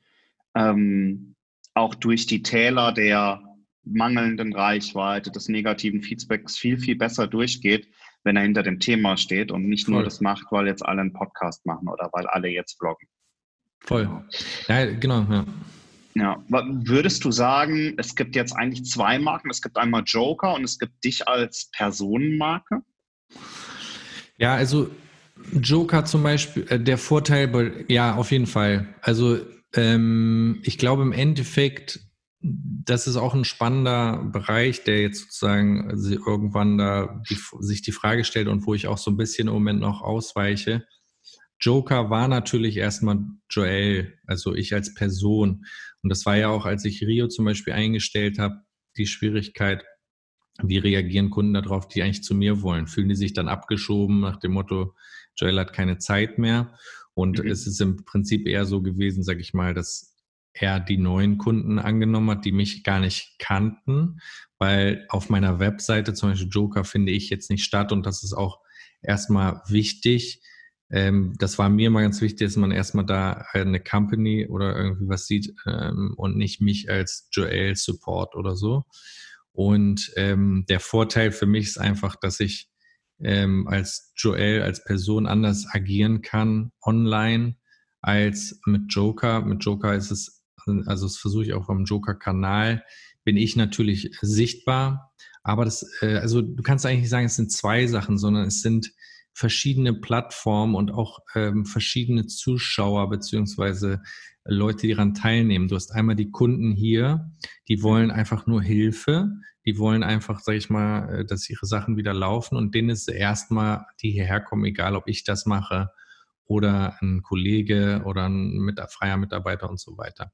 ähm, auch durch die Täler der mangelnden Reichweite, des negativen Feedbacks viel, viel besser durchgeht, wenn er hinter dem Thema steht und nicht Voll. nur das macht, weil jetzt alle einen Podcast machen oder weil alle jetzt vloggen. Voll. Ja, genau, ja. Ja, würdest du sagen, es gibt jetzt eigentlich zwei Marken? Es gibt einmal Joker und es gibt dich als Personenmarke? Ja, also Joker zum Beispiel, äh, der Vorteil, ja, auf jeden Fall. Also ähm, ich glaube im Endeffekt, das ist auch ein spannender Bereich, der jetzt sozusagen irgendwann da die, sich die Frage stellt und wo ich auch so ein bisschen im Moment noch ausweiche. Joker war natürlich erstmal Joel, also ich als Person. Und das war ja auch, als ich Rio zum Beispiel eingestellt habe, die Schwierigkeit, wie reagieren Kunden darauf, die eigentlich zu mir wollen? Fühlen die sich dann abgeschoben nach dem Motto, Joel hat keine Zeit mehr? Und mhm. es ist im Prinzip eher so gewesen, sag ich mal, dass er die neuen Kunden angenommen hat, die mich gar nicht kannten, weil auf meiner Webseite zum Beispiel Joker finde ich jetzt nicht statt und das ist auch erstmal wichtig, ähm, das war mir immer ganz wichtig, dass man erstmal da eine Company oder irgendwie was sieht ähm, und nicht mich als Joel Support oder so. Und ähm, der Vorteil für mich ist einfach, dass ich als Joel, als Person anders agieren kann online als mit Joker. Mit Joker ist es, also das versuche ich auch am Joker-Kanal, bin ich natürlich sichtbar. Aber das, äh, also du kannst eigentlich sagen, es sind zwei Sachen, sondern es sind verschiedene Plattformen und auch ähm, verschiedene Zuschauer beziehungsweise Leute, die daran teilnehmen. Du hast einmal die Kunden hier, die wollen einfach nur Hilfe, die wollen einfach, sag ich mal, äh, dass ihre Sachen wieder laufen und denen ist erstmal, die hierher kommen, egal ob ich das mache oder ein Kollege oder ein mit, freier Mitarbeiter und so weiter.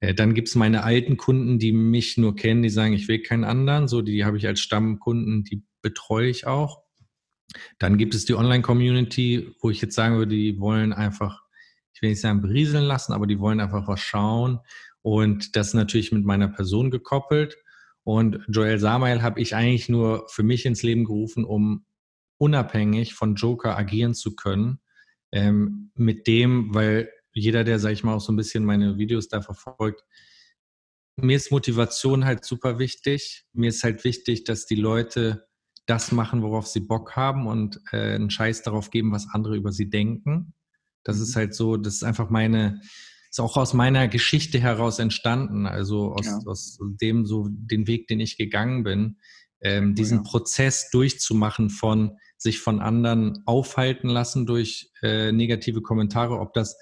Äh, dann gibt's meine alten Kunden, die mich nur kennen, die sagen, ich will keinen anderen. So, die habe ich als Stammkunden, die betreue ich auch. Dann gibt es die Online-Community, wo ich jetzt sagen würde, die wollen einfach, ich will nicht sagen berieseln lassen, aber die wollen einfach was schauen. Und das natürlich mit meiner Person gekoppelt. Und Joel Samael habe ich eigentlich nur für mich ins Leben gerufen, um unabhängig von Joker agieren zu können. Ähm, mit dem, weil jeder, der, sag ich mal, auch so ein bisschen meine Videos da verfolgt, mir ist Motivation halt super wichtig. Mir ist halt wichtig, dass die Leute das machen, worauf sie Bock haben und äh, einen Scheiß darauf geben, was andere über sie denken. Das mhm. ist halt so, das ist einfach meine, ist auch aus meiner Geschichte heraus entstanden, also aus, ja. aus dem so den Weg, den ich gegangen bin, ähm, diesen ja. Prozess durchzumachen von sich von anderen aufhalten lassen durch äh, negative Kommentare, ob das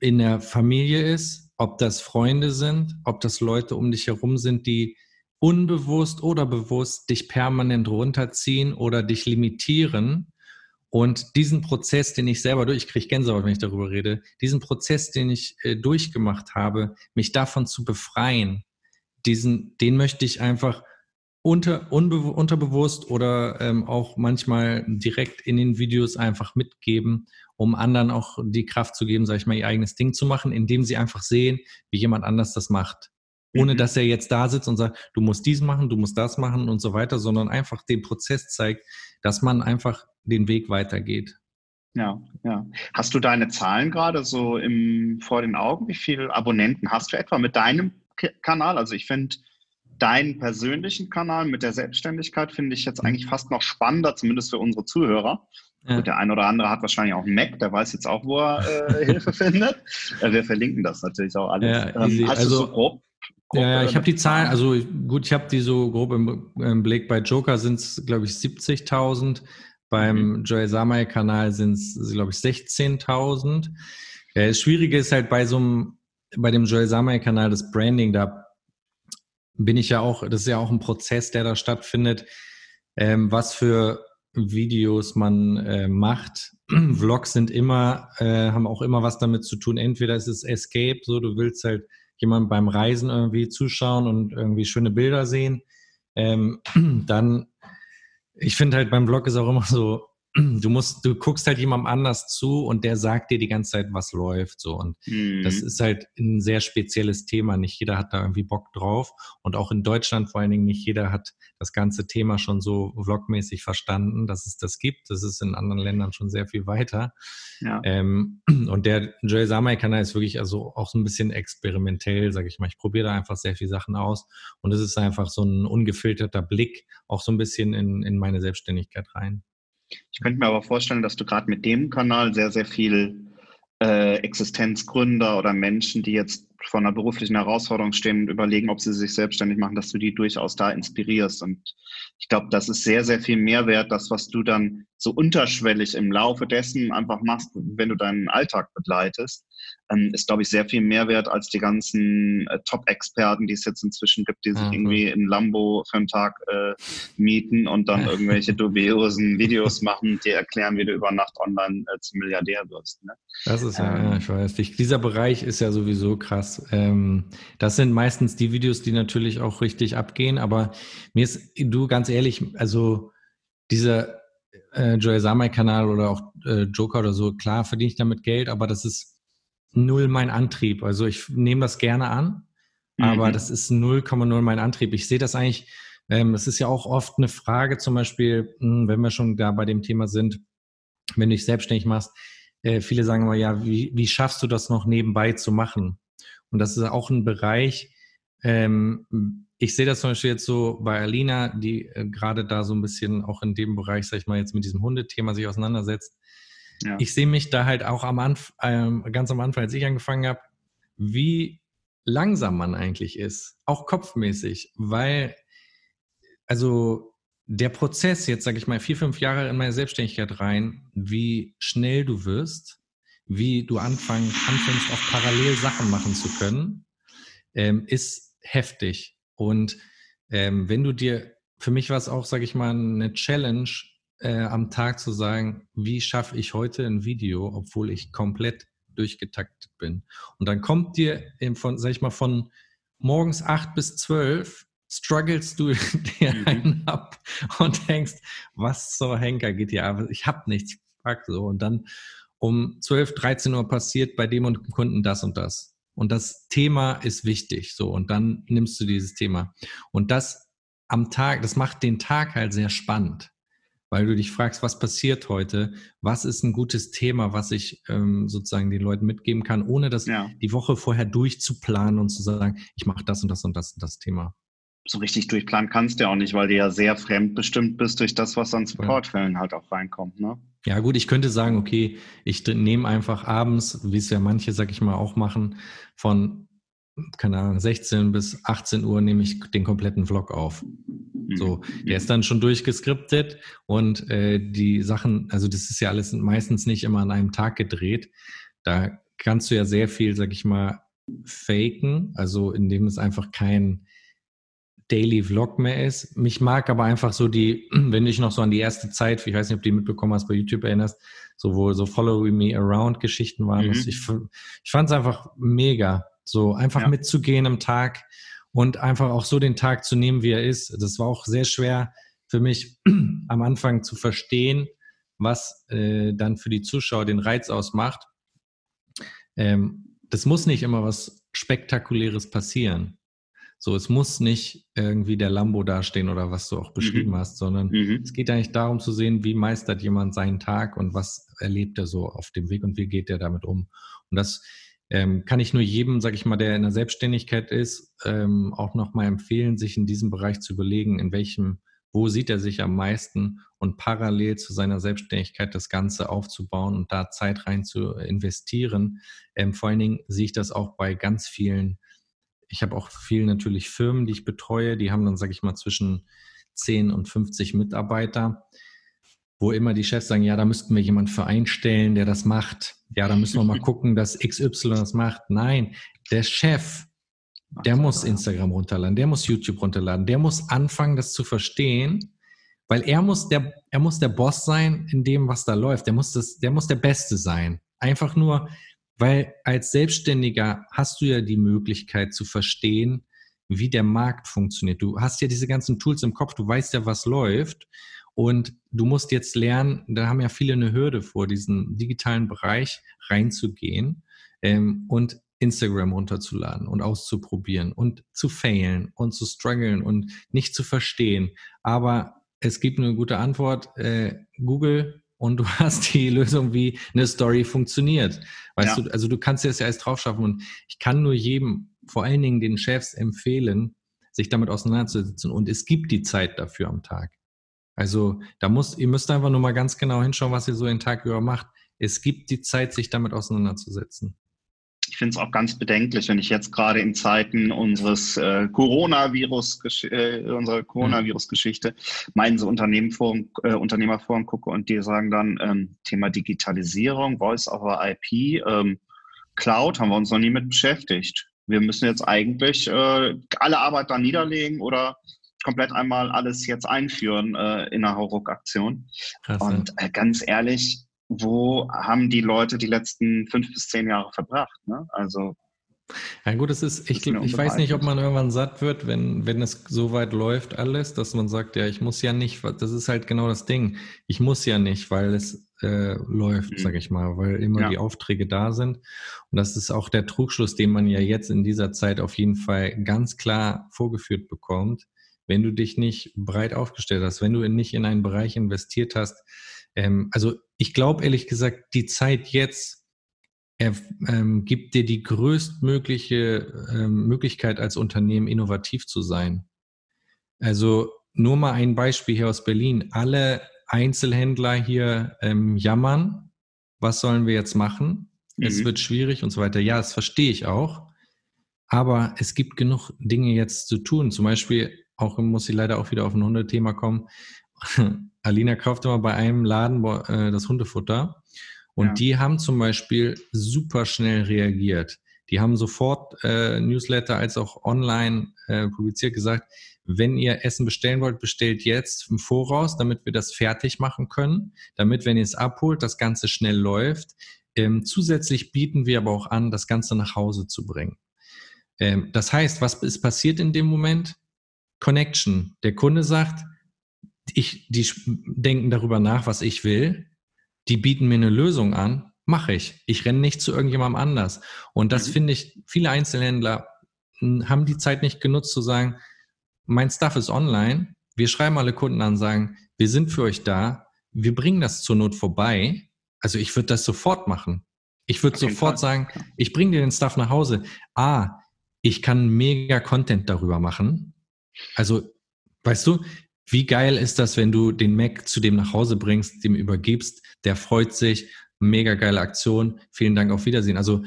in der Familie ist, ob das Freunde sind, ob das Leute um dich herum sind, die unbewusst oder bewusst dich permanent runterziehen oder dich limitieren. Und diesen Prozess, den ich selber durch, ich kriege Gänsehaut, wenn ich darüber rede, diesen Prozess, den ich äh, durchgemacht habe, mich davon zu befreien, diesen, den möchte ich einfach unter, unterbewusst oder ähm, auch manchmal direkt in den Videos einfach mitgeben, um anderen auch die Kraft zu geben, sage ich mal, ihr eigenes Ding zu machen, indem sie einfach sehen, wie jemand anders das macht ohne mhm. dass er jetzt da sitzt und sagt, du musst dies machen, du musst das machen und so weiter, sondern einfach den Prozess zeigt, dass man einfach den Weg weitergeht. Ja, ja. Hast du deine Zahlen gerade so im, vor den Augen? Wie viele Abonnenten hast du etwa mit deinem Kanal? Also ich finde deinen persönlichen Kanal mit der Selbstständigkeit finde ich jetzt eigentlich fast noch spannender, zumindest für unsere Zuhörer. Ja. Gut, der ein oder andere hat wahrscheinlich auch einen Mac, der weiß jetzt auch, wo er äh, Hilfe findet. Äh, wir verlinken das natürlich auch alles. Ja, ähm, hast also, so grob ja, ja, ich habe die Zahlen, also gut, ich habe die so grob im, im Blick. Bei Joker sind es, glaube ich, 70.000. Beim mhm. Joel Samay-Kanal sind es, glaube ich, 16.000. Ja, das Schwierige ist halt bei so einem, bei dem Joel Samay-Kanal das Branding, da bin ich ja auch, das ist ja auch ein Prozess, der da stattfindet, ähm, was für Videos man äh, macht. Vlogs sind immer, äh, haben auch immer was damit zu tun. Entweder ist es Escape, so du willst halt jemand beim Reisen irgendwie zuschauen und irgendwie schöne Bilder sehen, ähm, dann, ich finde halt beim Blog ist auch immer so, du musst, du guckst halt jemandem anders zu und der sagt dir die ganze Zeit, was läuft, so. Und mhm. das ist halt ein sehr spezielles Thema. Nicht jeder hat da irgendwie Bock drauf. Und auch in Deutschland vor allen Dingen nicht jeder hat das ganze Thema schon so vlogmäßig verstanden, dass es das gibt. Das ist in anderen Ländern schon sehr viel weiter. Ja. Ähm, und der Joel Samay-Kanal ist wirklich also auch so ein bisschen experimentell, sage ich mal. Ich probiere da einfach sehr viele Sachen aus. Und es ist einfach so ein ungefilterter Blick auch so ein bisschen in, in meine Selbstständigkeit rein. Ich könnte mir aber vorstellen, dass du gerade mit dem Kanal sehr, sehr viel äh, Existenzgründer oder Menschen, die jetzt vor einer beruflichen Herausforderung stehen und überlegen, ob sie sich selbstständig machen, dass du die durchaus da inspirierst. Und ich glaube, das ist sehr, sehr viel Mehrwert, das, was du dann so unterschwellig im Laufe dessen einfach machst, wenn du deinen Alltag begleitest, ist, glaube ich, sehr viel Mehrwert als die ganzen äh, Top-Experten, die es jetzt inzwischen gibt, die sich mhm. irgendwie in Lambo für einen Tag äh, mieten und dann irgendwelche dubiosen Videos machen, die erklären, wie du über Nacht online äh, zum Milliardär wirst. Ne? Das ist ja, ähm, ja, ich weiß nicht. Dieser Bereich ist ja sowieso krass. Ähm, das sind meistens die Videos, die natürlich auch richtig abgehen, aber mir ist, du ganz ehrlich, also dieser äh, Joel Samay-Kanal oder auch äh, Joker oder so, klar verdiene ich damit Geld, aber das ist null mein Antrieb. Also ich nehme das gerne an, mhm. aber das ist 0,0 mein Antrieb. Ich sehe das eigentlich, ähm, das ist ja auch oft eine Frage, zum Beispiel, hm, wenn wir schon da bei dem Thema sind, wenn du dich selbstständig machst, äh, viele sagen immer, ja, wie, wie schaffst du das noch nebenbei zu machen? Und das ist auch ein Bereich, ähm, ich sehe das zum Beispiel jetzt so bei Alina, die äh, gerade da so ein bisschen auch in dem Bereich, sag ich mal, jetzt mit diesem Hundethema sich auseinandersetzt. Ich sehe mich da halt auch am Anf ähm, ganz am Anfang, als ich angefangen habe, wie langsam man eigentlich ist, auch kopfmäßig, weil also der Prozess jetzt, sage ich mal, vier, fünf Jahre in meine Selbstständigkeit rein, wie schnell du wirst, wie du anfang, anfängst, auch parallel Sachen machen zu können, ähm, ist heftig. Und ähm, wenn du dir, für mich war es auch, sage ich mal, eine Challenge, äh, am Tag zu sagen, wie schaffe ich heute ein Video, obwohl ich komplett durchgetaktet bin. Und dann kommt dir von, sag ich mal, von morgens acht bis zwölf strugglest du dir mhm. einen ab und denkst, was zur Henker geht hier ab? Ich habe nichts. Fuck so. Und dann um 12, 13 Uhr passiert bei dem und Kunden das und das. Und das Thema ist wichtig. So. Und dann nimmst du dieses Thema. Und das am Tag, das macht den Tag halt sehr spannend weil du dich fragst, was passiert heute? Was ist ein gutes Thema, was ich ähm, sozusagen den Leuten mitgeben kann, ohne das ja. die Woche vorher durchzuplanen und zu sagen, ich mache das und das und das und das Thema. So richtig durchplanen kannst du ja auch nicht, weil du ja sehr fremdbestimmt bist durch das, was an Supportfällen halt auch reinkommt, ne? Ja, gut, ich könnte sagen, okay, ich nehme einfach abends, wie es ja manche, sag ich mal, auch machen, von keine Ahnung, 16 bis 18 Uhr nehme ich den kompletten Vlog auf. Mhm. So, der ist dann schon durchgeskriptet und äh, die Sachen, also das ist ja alles meistens nicht immer an einem Tag gedreht. Da kannst du ja sehr viel, sag ich mal, faken, also indem es einfach kein Daily Vlog mehr ist. Mich mag aber einfach so die, wenn du dich noch so an die erste Zeit, ich weiß nicht, ob du die mitbekommen hast, bei YouTube erinnerst, so wo so Follow Me Around Geschichten waren. Mhm. Ich, ich fand es einfach mega. So einfach ja. mitzugehen am Tag und einfach auch so den Tag zu nehmen, wie er ist. Das war auch sehr schwer für mich am Anfang zu verstehen, was äh, dann für die Zuschauer den Reiz ausmacht. Ähm, das muss nicht immer was Spektakuläres passieren. So, es muss nicht irgendwie der Lambo dastehen oder was du auch beschrieben mhm. hast, sondern mhm. es geht eigentlich darum zu sehen, wie meistert jemand seinen Tag und was erlebt er so auf dem Weg und wie geht er damit um. Und das ähm, kann ich nur jedem, sage ich mal, der in der Selbstständigkeit ist, ähm, auch nochmal empfehlen, sich in diesem Bereich zu überlegen, in welchem, wo sieht er sich am meisten und parallel zu seiner Selbstständigkeit das Ganze aufzubauen und da Zeit rein zu investieren. Ähm, vor allen Dingen sehe ich das auch bei ganz vielen, ich habe auch viel natürlich Firmen, die ich betreue, die haben dann, sage ich mal, zwischen 10 und 50 Mitarbeiter wo immer die Chefs sagen, ja, da müssten wir jemanden für einstellen, der das macht. Ja, da müssen wir mal gucken, dass XY das macht. Nein, der Chef, der muss Instagram runterladen, der muss YouTube runterladen, der muss anfangen, das zu verstehen, weil er muss der, er muss der Boss sein in dem, was da läuft. Der muss das, der muss der Beste sein. Einfach nur, weil als Selbstständiger hast du ja die Möglichkeit zu verstehen, wie der Markt funktioniert. Du hast ja diese ganzen Tools im Kopf, du weißt ja, was läuft. Und du musst jetzt lernen, da haben ja viele eine Hürde vor, diesen digitalen Bereich reinzugehen ähm, und Instagram runterzuladen und auszuprobieren und zu failen und zu strugglen und nicht zu verstehen. Aber es gibt eine gute Antwort, äh, Google und du hast die Lösung, wie eine Story funktioniert. Weißt ja. du, also du kannst es ja erst drauf schaffen und ich kann nur jedem, vor allen Dingen den Chefs empfehlen, sich damit auseinanderzusetzen und es gibt die Zeit dafür am Tag. Also da muss, ihr müsst einfach nur mal ganz genau hinschauen, was ihr so den Tag über macht. Es gibt die Zeit, sich damit auseinanderzusetzen. Ich finde es auch ganz bedenklich, wenn ich jetzt gerade in Zeiten unseres äh, Coronavirus, äh, unserer Coronavirus-Geschichte, meinen so Unternehmerforen, äh, Unternehmerforen gucke und die sagen dann ähm, Thema Digitalisierung, Voice over IP, ähm, Cloud haben wir uns noch nie mit beschäftigt. Wir müssen jetzt eigentlich äh, alle Arbeit da niederlegen oder komplett einmal alles jetzt einführen äh, in einer Hauruck-Aktion. Und äh, ganz ehrlich, wo haben die Leute die letzten fünf bis zehn Jahre verbracht? Ne? Also ja gut, es ist, ich, ich weiß nicht, ob man irgendwann satt wird, wenn, wenn es so weit läuft alles, dass man sagt, ja, ich muss ja nicht, das ist halt genau das Ding. Ich muss ja nicht, weil es äh, läuft, mhm. sage ich mal, weil immer ja. die Aufträge da sind. Und das ist auch der Trugschluss, den man ja jetzt in dieser Zeit auf jeden Fall ganz klar vorgeführt bekommt wenn du dich nicht breit aufgestellt hast, wenn du nicht in einen Bereich investiert hast. Ähm, also ich glaube ehrlich gesagt, die Zeit jetzt er, ähm, gibt dir die größtmögliche ähm, Möglichkeit als Unternehmen innovativ zu sein. Also nur mal ein Beispiel hier aus Berlin. Alle Einzelhändler hier ähm, jammern. Was sollen wir jetzt machen? Mhm. Es wird schwierig und so weiter. Ja, das verstehe ich auch. Aber es gibt genug Dinge jetzt zu tun. Zum Beispiel auch muss sie leider auch wieder auf ein Hundethema kommen. Alina kauft immer bei einem Laden äh, das Hundefutter Und ja. die haben zum Beispiel super schnell reagiert. Die haben sofort äh, Newsletter als auch online äh, publiziert gesagt, wenn ihr Essen bestellen wollt, bestellt jetzt im Voraus, damit wir das fertig machen können, damit, wenn ihr es abholt, das Ganze schnell läuft. Ähm, zusätzlich bieten wir aber auch an, das Ganze nach Hause zu bringen. Ähm, das heißt, was ist passiert in dem Moment? Connection. Der Kunde sagt, ich, die denken darüber nach, was ich will. Die bieten mir eine Lösung an, mache ich. Ich renne nicht zu irgendjemandem anders. Und das mhm. finde ich, viele Einzelhändler hm, haben die Zeit nicht genutzt zu sagen, mein Stuff ist online. Wir schreiben alle Kunden an, sagen, wir sind für euch da. Wir bringen das zur Not vorbei. Also ich würde das sofort machen. Ich würde sofort sagen, ich bringe dir den Stuff nach Hause. Ah, ich kann mega Content darüber machen. Also, weißt du, wie geil ist das, wenn du den Mac zu dem nach Hause bringst, dem übergibst, der freut sich, mega geile Aktion, vielen Dank, auf Wiedersehen. Also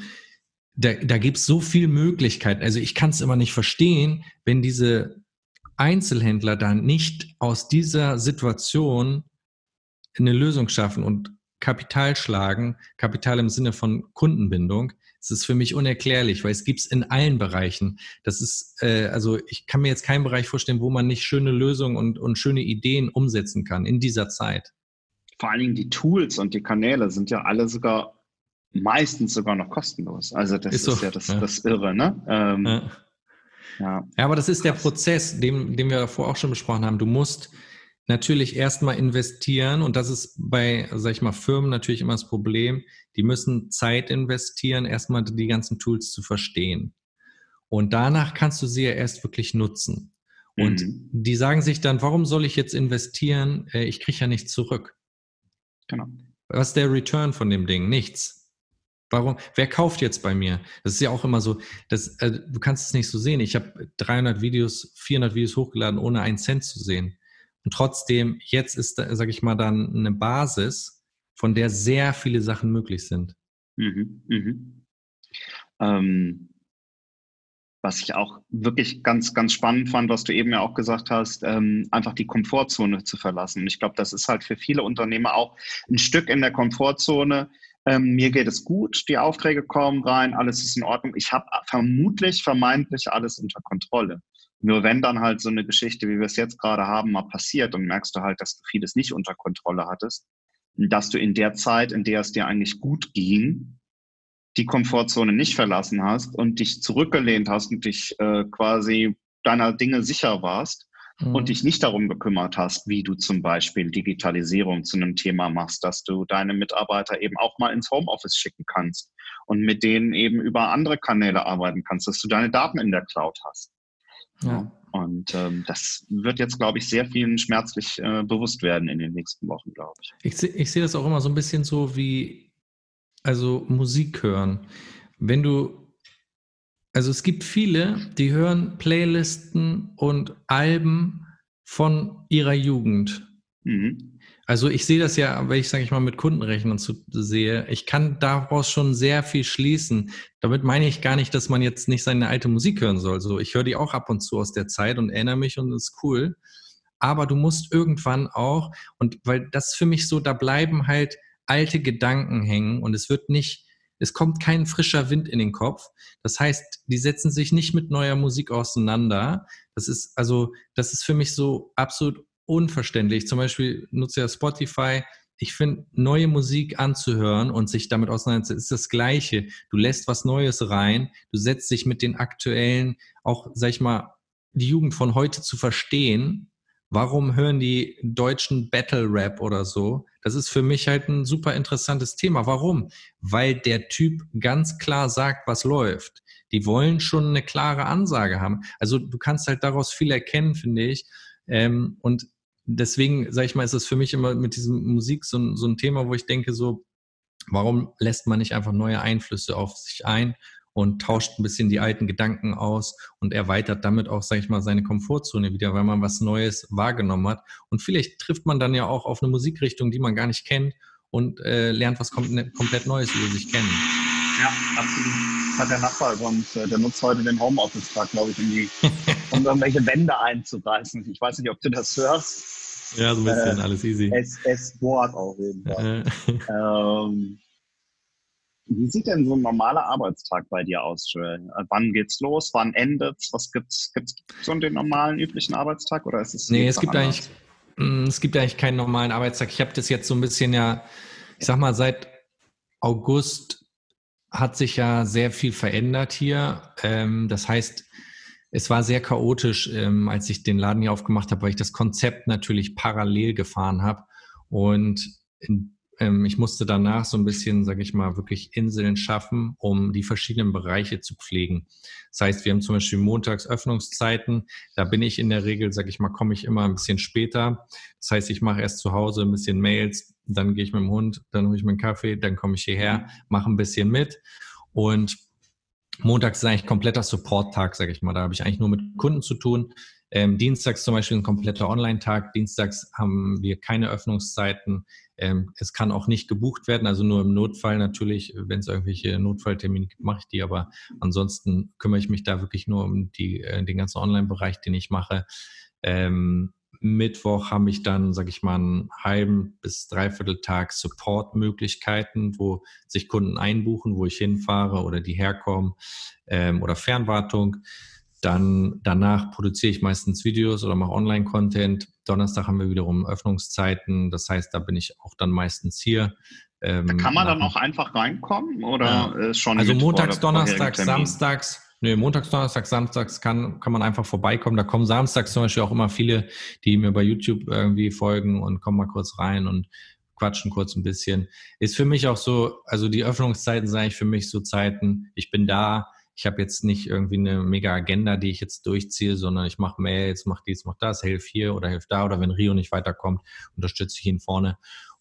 da, da gibt es so viele Möglichkeiten. Also ich kann es immer nicht verstehen, wenn diese Einzelhändler da nicht aus dieser Situation eine Lösung schaffen und Kapital schlagen, Kapital im Sinne von Kundenbindung, es ist für mich unerklärlich, weil es gibt es in allen Bereichen. Das ist, äh, also ich kann mir jetzt keinen Bereich vorstellen, wo man nicht schöne Lösungen und, und schöne Ideen umsetzen kann in dieser Zeit. Vor allen Dingen die Tools und die Kanäle sind ja alle sogar meistens sogar noch kostenlos. Also das ist, ist ja, das, ja das Irre, ne? Ähm, ja. Ja. ja, aber das ist der Prozess, den, den wir davor auch schon besprochen haben. Du musst natürlich erstmal investieren und das ist bei, sag ich mal, Firmen natürlich immer das Problem. Die müssen Zeit investieren, erstmal die ganzen Tools zu verstehen. Und danach kannst du sie ja erst wirklich nutzen. Und mhm. die sagen sich dann, warum soll ich jetzt investieren? Äh, ich kriege ja nichts zurück. Genau. Was ist der Return von dem Ding? Nichts. Warum? Wer kauft jetzt bei mir? Das ist ja auch immer so, das, äh, du kannst es nicht so sehen. Ich habe 300 Videos, 400 Videos hochgeladen, ohne einen Cent zu sehen. Und trotzdem, jetzt ist, sage ich mal, dann eine Basis, von der sehr viele Sachen möglich sind. Mhm, mhm. Ähm, was ich auch wirklich ganz, ganz spannend fand, was du eben ja auch gesagt hast, ähm, einfach die Komfortzone zu verlassen. Und ich glaube, das ist halt für viele Unternehmer auch ein Stück in der Komfortzone, ähm, mir geht es gut, die Aufträge kommen rein, alles ist in Ordnung. Ich habe vermutlich, vermeintlich alles unter Kontrolle. Nur wenn dann halt so eine Geschichte, wie wir es jetzt gerade haben, mal passiert und merkst du halt, dass du vieles nicht unter Kontrolle hattest, dass du in der Zeit, in der es dir eigentlich gut ging, die Komfortzone nicht verlassen hast und dich zurückgelehnt hast und dich äh, quasi deiner Dinge sicher warst mhm. und dich nicht darum gekümmert hast, wie du zum Beispiel Digitalisierung zu einem Thema machst, dass du deine Mitarbeiter eben auch mal ins Homeoffice schicken kannst und mit denen eben über andere Kanäle arbeiten kannst, dass du deine Daten in der Cloud hast. Ja. Und ähm, das wird jetzt, glaube ich, sehr vielen schmerzlich äh, bewusst werden in den nächsten Wochen, glaube ich. Ich, ich sehe das auch immer so ein bisschen so wie, also Musik hören. Wenn du also es gibt viele, die hören Playlisten und Alben von ihrer Jugend. Mhm. Also ich sehe das ja, wenn ich, sage ich mal, mit Kundenrechnern zu, sehe, ich kann daraus schon sehr viel schließen. Damit meine ich gar nicht, dass man jetzt nicht seine alte Musik hören soll. So, ich höre die auch ab und zu aus der Zeit und erinnere mich und ist cool. Aber du musst irgendwann auch, und weil das für mich so, da bleiben halt alte Gedanken hängen und es wird nicht es kommt kein frischer Wind in den Kopf. Das heißt, die setzen sich nicht mit neuer Musik auseinander. Das ist also, das ist für mich so absolut unverständlich. Zum Beispiel nutze ja Spotify. Ich finde, neue Musik anzuhören und sich damit auseinanderzusetzen, ist das Gleiche. Du lässt was Neues rein. Du setzt dich mit den aktuellen, auch, sag ich mal, die Jugend von heute zu verstehen Warum hören die deutschen Battle Rap oder so? Das ist für mich halt ein super interessantes Thema. Warum? Weil der Typ ganz klar sagt, was läuft. Die wollen schon eine klare Ansage haben. Also du kannst halt daraus viel erkennen, finde ich. Ähm, und deswegen, sage ich mal, ist das für mich immer mit diesem Musik so, so ein Thema, wo ich denke so, warum lässt man nicht einfach neue Einflüsse auf sich ein und tauscht ein bisschen die alten Gedanken aus und erweitert damit auch, sage ich mal, seine Komfortzone wieder, weil man was Neues wahrgenommen hat. Und vielleicht trifft man dann ja auch auf eine Musikrichtung, die man gar nicht kennt und äh, lernt was kom komplett Neues über sich kennen. Ja, absolut. Das hat der Nachbar übrigens, äh, der nutzt heute den Homeoffice-Tag, glaube ich, um, die, um irgendwelche Wände einzureißen. Ich weiß nicht, ob du das hörst. Ja, so ein bisschen, äh, alles easy. Es, es bohrt auf jeden Fall. ähm, Wie sieht denn so ein normaler Arbeitstag bei dir aus, Joel? Äh, wann geht's los? Wann endet's? Was gibt's? Gibt's so den normalen üblichen Arbeitstag oder ist es? Nee, es gibt anders? eigentlich, mm, es gibt eigentlich keinen normalen Arbeitstag. Ich habe das jetzt so ein bisschen ja, ich sag mal, seit August hat sich ja sehr viel verändert hier. Ähm, das heißt, es war sehr chaotisch, ähm, als ich den Laden hier aufgemacht habe, weil ich das Konzept natürlich parallel gefahren habe. Und in ähm, ich musste danach so ein bisschen, sage ich mal, wirklich Inseln schaffen, um die verschiedenen Bereiche zu pflegen. Das heißt, wir haben zum Beispiel montags Öffnungszeiten. Da bin ich in der Regel, sage ich mal, komme ich immer ein bisschen später. Das heißt, ich mache erst zu Hause ein bisschen Mails, dann gehe ich mit dem Hund, dann hole ich meinen Kaffee, dann komme ich hierher, mache ein bisschen mit. Und montags ist eigentlich kompletter Support-Tag, sage ich mal. Da habe ich eigentlich nur mit Kunden zu tun. Ähm, Dienstags zum Beispiel ein kompletter Online-Tag. Dienstags haben wir keine Öffnungszeiten. Ähm, es kann auch nicht gebucht werden, also nur im Notfall natürlich, wenn es irgendwelche Notfalltermine gibt, mache ich die, aber ansonsten kümmere ich mich da wirklich nur um die, äh, den ganzen Online-Bereich, den ich mache. Ähm, Mittwoch habe ich dann, sage ich mal, einen halben bis dreiviertel Tag Support-Möglichkeiten, wo sich Kunden einbuchen, wo ich hinfahre oder die herkommen ähm, oder Fernwartung. Dann danach produziere ich meistens Videos oder mache Online-Content. Donnerstag haben wir wiederum Öffnungszeiten. Das heißt, da bin ich auch dann meistens hier. Ähm, da kann man dann auch einfach reinkommen oder ja. ist schon Also montags, Donnerstags, Samstags. Nö, montags, Donnerstags, Samstags kann, kann man einfach vorbeikommen. Da kommen samstags zum Beispiel auch immer viele, die mir bei YouTube irgendwie folgen und kommen mal kurz rein und quatschen kurz ein bisschen. Ist für mich auch so, also die Öffnungszeiten sind eigentlich für mich so Zeiten, ich bin da, ich habe jetzt nicht irgendwie eine mega Agenda, die ich jetzt durchziehe, sondern ich mache Mails, mache dies, mache das, helfe hier oder helfe da oder wenn Rio nicht weiterkommt, unterstütze ich ihn vorne.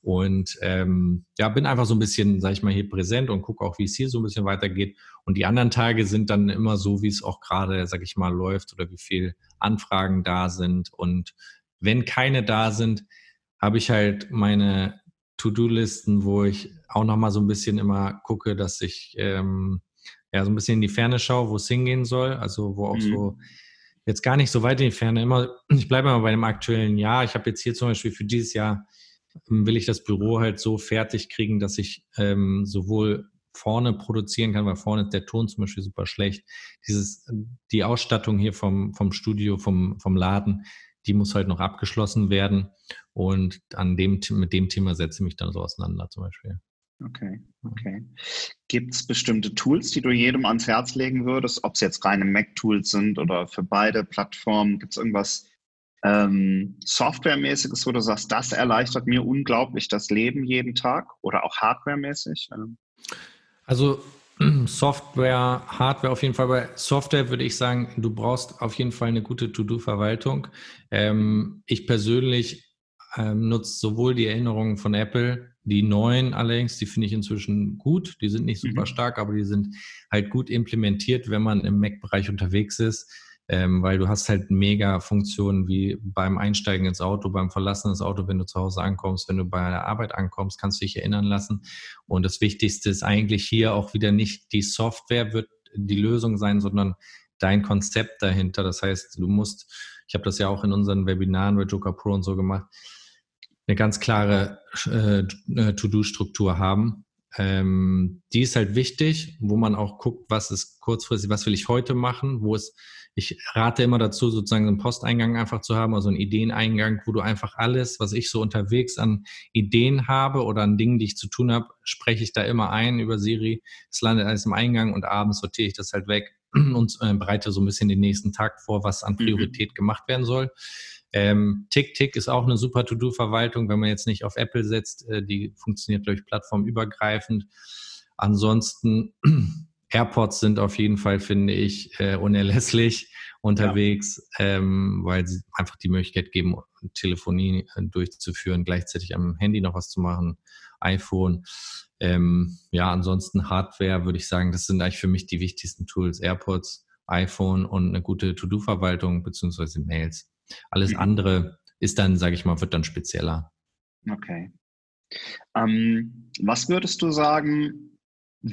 Und ähm, ja, bin einfach so ein bisschen, sag ich mal, hier präsent und gucke auch, wie es hier so ein bisschen weitergeht. Und die anderen Tage sind dann immer so, wie es auch gerade, sag ich mal, läuft oder wie viel Anfragen da sind. Und wenn keine da sind, habe ich halt meine To-Do-Listen, wo ich auch nochmal so ein bisschen immer gucke, dass ich ähm, ja, so ein bisschen in die Ferne schaue, wo es hingehen soll. Also wo auch mhm. so jetzt gar nicht so weit in die Ferne. Immer, ich bleibe immer bei dem aktuellen Jahr. Ich habe jetzt hier zum Beispiel für dieses Jahr will ich das Büro halt so fertig kriegen, dass ich ähm, sowohl vorne produzieren kann, weil vorne ist der Ton zum Beispiel super schlecht. Dieses, die Ausstattung hier vom, vom Studio, vom, vom Laden, die muss halt noch abgeschlossen werden. Und an dem, mit dem Thema setze ich mich dann so auseinander zum Beispiel. Okay, okay. Gibt es bestimmte Tools, die du jedem ans Herz legen würdest, ob es jetzt reine Mac-Tools sind oder für beide Plattformen? Gibt es irgendwas ähm, Softwaremäßiges, wo du sagst, das erleichtert mir unglaublich das Leben jeden Tag oder auch hardwaremäßig? Ähm. Also Software, Hardware auf jeden Fall. Bei Software würde ich sagen, du brauchst auf jeden Fall eine gute To-Do-Verwaltung. Ähm, ich persönlich ähm, nutze sowohl die Erinnerungen von Apple die neuen allerdings, die finde ich inzwischen gut. Die sind nicht super mhm. stark, aber die sind halt gut implementiert, wenn man im Mac-Bereich unterwegs ist. Ähm, weil du hast halt mega Funktionen wie beim Einsteigen ins Auto, beim Verlassen des Auto, wenn du zu Hause ankommst, wenn du bei der Arbeit ankommst, kannst du dich erinnern lassen. Und das Wichtigste ist eigentlich hier auch wieder nicht die Software wird die Lösung sein, sondern dein Konzept dahinter. Das heißt, du musst, ich habe das ja auch in unseren Webinaren bei Joker Pro und so gemacht, eine ganz klare äh, äh, To-Do-Struktur haben. Ähm, die ist halt wichtig, wo man auch guckt, was ist kurzfristig, was will ich heute machen, wo ist, ich rate immer dazu, sozusagen einen Posteingang einfach zu haben, also einen Ideeneingang, wo du einfach alles, was ich so unterwegs an Ideen habe oder an Dingen, die ich zu tun habe, spreche ich da immer ein über Siri. Es landet alles im Eingang und abends sortiere ich das halt weg und äh, bereite so ein bisschen den nächsten Tag vor, was an mhm. Priorität mhm. gemacht werden soll. Ähm, TickTick ist auch eine super To-Do-Verwaltung, wenn man jetzt nicht auf Apple setzt. Äh, die funktioniert, glaube ich, plattformübergreifend. Ansonsten AirPods sind auf jeden Fall, finde ich, äh, unerlässlich unterwegs, ja. ähm, weil sie einfach die Möglichkeit geben, Telefonie äh, durchzuführen, gleichzeitig am Handy noch was zu machen, iPhone. Ähm, ja, ansonsten Hardware würde ich sagen, das sind eigentlich für mich die wichtigsten Tools. AirPods, iPhone und eine gute To-Do-Verwaltung beziehungsweise Mails. Alles mhm. andere ist dann, sage ich mal, wird dann spezieller. Okay. Ähm, was würdest du sagen,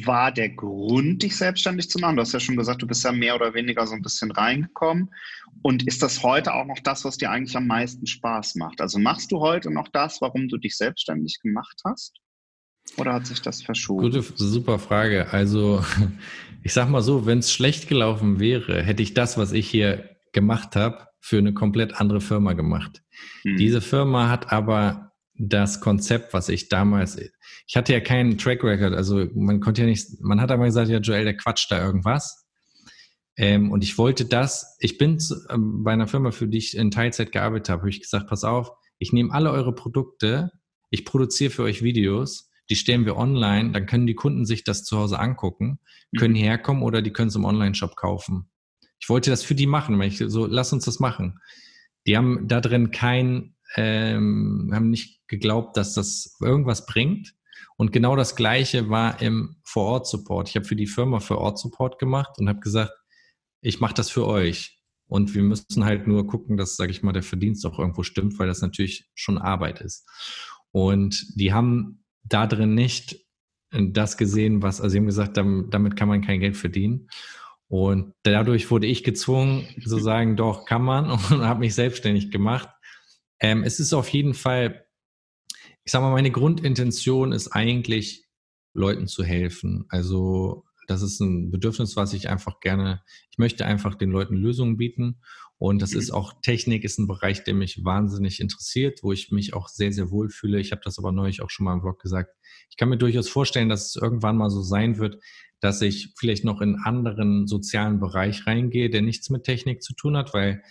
war der Grund, dich selbstständig zu machen? Du hast ja schon gesagt, du bist ja mehr oder weniger so ein bisschen reingekommen. Und ist das heute auch noch das, was dir eigentlich am meisten Spaß macht? Also machst du heute noch das, warum du dich selbstständig gemacht hast? oder hat sich das verschoben? Gute, super Frage. Also ich sag mal so, wenn es schlecht gelaufen wäre, hätte ich das, was ich hier gemacht habe, für eine komplett andere Firma gemacht. Hm. Diese Firma hat aber das Konzept, was ich damals, ich hatte ja keinen Track Record, also man konnte ja nicht, man hat aber gesagt, ja Joel, der quatscht da irgendwas. Ähm, und ich wollte das, ich bin zu, ähm, bei einer Firma, für die ich in Teilzeit gearbeitet habe, habe ich gesagt, pass auf, ich nehme alle eure Produkte, ich produziere für euch Videos, die stellen wir online, dann können die Kunden sich das zu Hause angucken, können mhm. hierher kommen oder die können es im Online-Shop kaufen. Ich wollte das für die machen, weil ich so, lass uns das machen. Die haben da drin kein, ähm, haben nicht geglaubt, dass das irgendwas bringt. Und genau das Gleiche war im Vor-Ort-Support. Ich habe für die Firma Vor-Ort-Support gemacht und habe gesagt, ich mache das für euch. Und wir müssen halt nur gucken, dass, sage ich mal, der Verdienst auch irgendwo stimmt, weil das natürlich schon Arbeit ist. Und die haben da drin nicht das gesehen, was, also sie haben gesagt, damit kann man kein Geld verdienen. Und dadurch wurde ich gezwungen zu sagen, doch, kann man und habe mich selbstständig gemacht. Ähm, es ist auf jeden Fall, ich sage mal, meine Grundintention ist eigentlich, Leuten zu helfen. Also das ist ein Bedürfnis, was ich einfach gerne, ich möchte einfach den Leuten Lösungen bieten. Und das ist auch, Technik ist ein Bereich, der mich wahnsinnig interessiert, wo ich mich auch sehr, sehr wohl fühle. Ich habe das aber neulich auch schon mal im Blog gesagt. Ich kann mir durchaus vorstellen, dass es irgendwann mal so sein wird, dass ich vielleicht noch in anderen sozialen Bereich reingehe, der nichts mit Technik zu tun hat, weil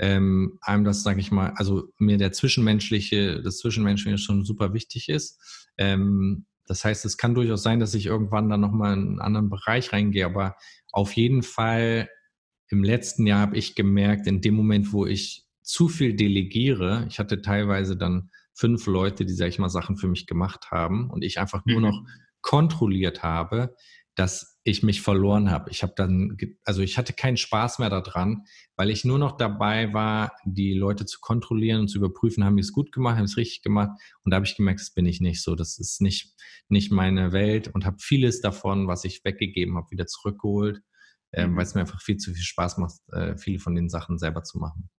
ähm, einem das, sage ich mal, also mir der zwischenmenschliche, das Zwischenmenschliche schon super wichtig ist. Ähm, das heißt, es kann durchaus sein, dass ich irgendwann dann nochmal in einen anderen Bereich reingehe, aber auf jeden Fall im letzten Jahr habe ich gemerkt, in dem Moment, wo ich zu viel delegiere, ich hatte teilweise dann fünf Leute, die, sag ich mal, Sachen für mich gemacht haben und ich einfach nur mhm. noch kontrolliert habe, dass ich mich verloren habe. Ich habe dann, also ich hatte keinen Spaß mehr daran, weil ich nur noch dabei war, die Leute zu kontrollieren und zu überprüfen, haben die es gut gemacht, haben es richtig gemacht. Und da habe ich gemerkt, das bin ich nicht so. Das ist nicht, nicht meine Welt und habe vieles davon, was ich weggegeben habe, wieder zurückgeholt, äh, weil es mir einfach viel zu viel Spaß macht, äh, viele von den Sachen selber zu machen.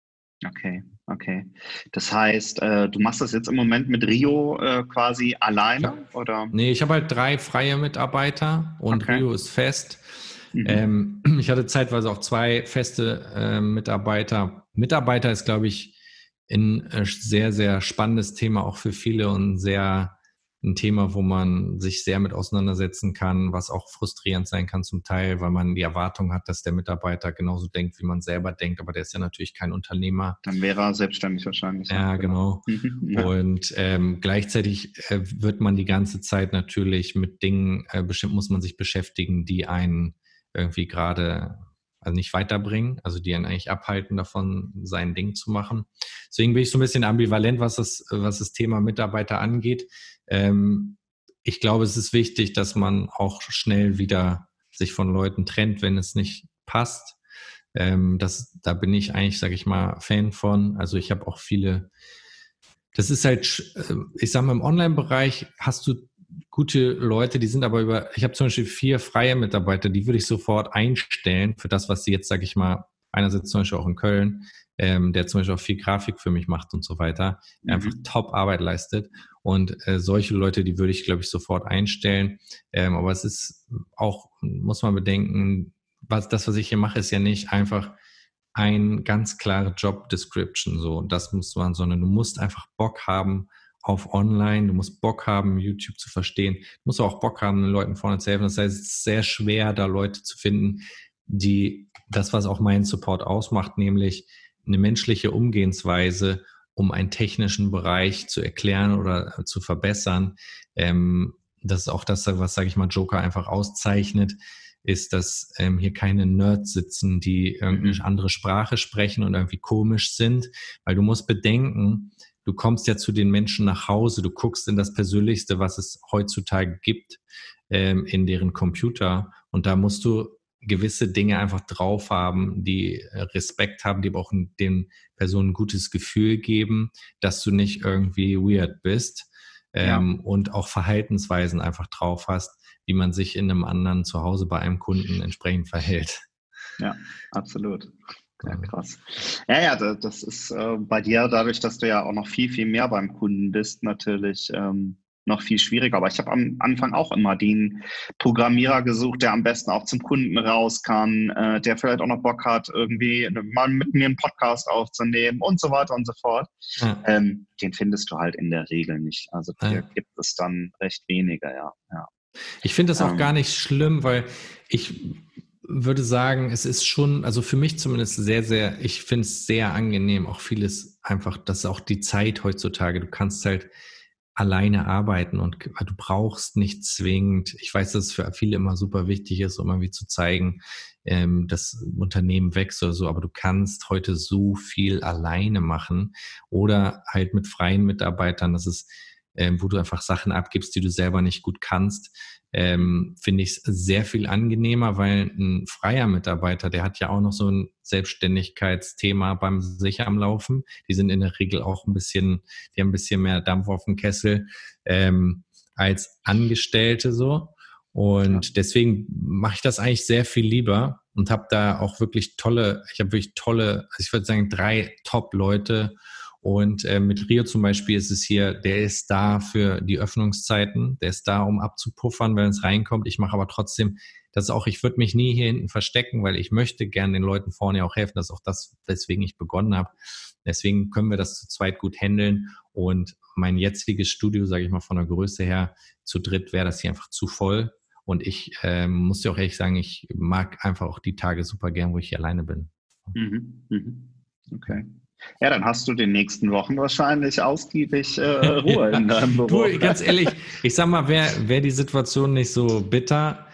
Okay, okay. Das heißt, äh, du machst das jetzt im Moment mit Rio äh, quasi alleine, ja. oder? Nee, ich habe halt drei freie Mitarbeiter und okay. Rio ist fest. Mhm. Ähm, ich hatte zeitweise auch zwei feste äh, Mitarbeiter. Mitarbeiter ist, glaube ich, ein äh, sehr, sehr spannendes Thema auch für viele und sehr ein Thema, wo man sich sehr mit auseinandersetzen kann, was auch frustrierend sein kann zum Teil, weil man die Erwartung hat, dass der Mitarbeiter genauso denkt, wie man selber denkt, aber der ist ja natürlich kein Unternehmer. Dann wäre er selbstständig wahrscheinlich. Ja, genau. ja. Und ähm, gleichzeitig äh, wird man die ganze Zeit natürlich mit Dingen, äh, bestimmt muss man sich beschäftigen, die einen irgendwie gerade also nicht weiterbringen, also die einen eigentlich abhalten davon, sein Ding zu machen. Deswegen bin ich so ein bisschen ambivalent, was das, was das Thema Mitarbeiter angeht. Ähm, ich glaube, es ist wichtig, dass man auch schnell wieder sich von Leuten trennt, wenn es nicht passt. Ähm, das, da bin ich eigentlich, sage ich mal, Fan von. Also ich habe auch viele. Das ist halt, äh, ich sage mal, im Online-Bereich hast du gute Leute, die sind aber über, ich habe zum Beispiel vier freie Mitarbeiter, die würde ich sofort einstellen für das, was sie jetzt, sage ich mal, einerseits zum Beispiel auch in Köln, ähm, der zum Beispiel auch viel Grafik für mich macht und so weiter, mhm. einfach top Arbeit leistet. Und äh, solche Leute, die würde ich, glaube ich, sofort einstellen. Ähm, aber es ist auch, muss man bedenken, was das, was ich hier mache, ist ja nicht einfach ein ganz klare Job Description. So, das muss man, sondern du musst einfach Bock haben, auf online, du musst Bock haben, YouTube zu verstehen, du musst auch Bock haben, den Leuten vorne zu helfen. Das heißt, es ist sehr schwer, da Leute zu finden, die das, was auch meinen Support ausmacht, nämlich eine menschliche Umgehensweise, um einen technischen Bereich zu erklären oder zu verbessern. Ähm, das ist auch das, was, sage ich mal, Joker einfach auszeichnet, ist, dass ähm, hier keine Nerds sitzen, die irgendeine mhm. andere Sprache sprechen und irgendwie komisch sind, weil du musst bedenken, du kommst ja zu den Menschen nach Hause, du guckst in das Persönlichste, was es heutzutage gibt, ähm, in deren Computer. Und da musst du gewisse Dinge einfach drauf haben, die äh, Respekt haben, die aber auch den Personen ein gutes Gefühl geben, dass du nicht irgendwie weird bist ähm, ja. und auch Verhaltensweisen einfach drauf hast, wie man sich in einem anderen zu Hause bei einem Kunden entsprechend verhält. Ja, absolut. Ja, krass. Ja, ja, das ist äh, bei dir dadurch, dass du ja auch noch viel, viel mehr beim Kunden bist, natürlich ähm, noch viel schwieriger. Aber ich habe am Anfang auch immer den Programmierer gesucht, der am besten auch zum Kunden raus kann, äh, der vielleicht auch noch Bock hat, irgendwie mal mit mir einen Podcast aufzunehmen und so weiter und so fort. Ja. Ähm, den findest du halt in der Regel nicht. Also ja. gibt es dann recht weniger, ja. ja. Ich finde das auch ähm, gar nicht schlimm, weil ich würde sagen, es ist schon, also für mich zumindest sehr, sehr, ich finde es sehr angenehm, auch vieles einfach, dass auch die Zeit heutzutage, du kannst halt alleine arbeiten und du brauchst nicht zwingend, ich weiß, dass es für viele immer super wichtig ist, um irgendwie zu zeigen, ähm, das Unternehmen wächst oder so, aber du kannst heute so viel alleine machen oder halt mit freien Mitarbeitern, das ist, ähm, wo du einfach Sachen abgibst, die du selber nicht gut kannst, ähm, finde ich sehr viel angenehmer, weil ein freier Mitarbeiter, der hat ja auch noch so ein Selbstständigkeitsthema beim sich am Laufen. Die sind in der Regel auch ein bisschen, die haben ein bisschen mehr Dampf auf dem Kessel ähm, als Angestellte so. Und ja. deswegen mache ich das eigentlich sehr viel lieber und habe da auch wirklich tolle, ich habe wirklich tolle, also ich würde sagen, drei Top-Leute und äh, mit Rio zum Beispiel ist es hier, der ist da für die Öffnungszeiten, der ist da, um abzupuffern, wenn es reinkommt. Ich mache aber trotzdem, das ist auch, ich würde mich nie hier hinten verstecken, weil ich möchte gerne den Leuten vorne auch helfen. Das ist auch das, weswegen ich begonnen habe. Deswegen können wir das zu zweit gut handeln. Und mein jetziges Studio, sage ich mal, von der Größe her, zu dritt wäre das hier einfach zu voll. Und ich ähm, muss dir auch ehrlich sagen, ich mag einfach auch die Tage super gern, wo ich hier alleine bin. Mhm, mhm. Okay. Ja, dann hast du die nächsten Wochen wahrscheinlich ausgiebig äh, Ruhe in deinem Büro. Du, ganz ehrlich, ich sag mal, wäre wär die Situation nicht so bitter,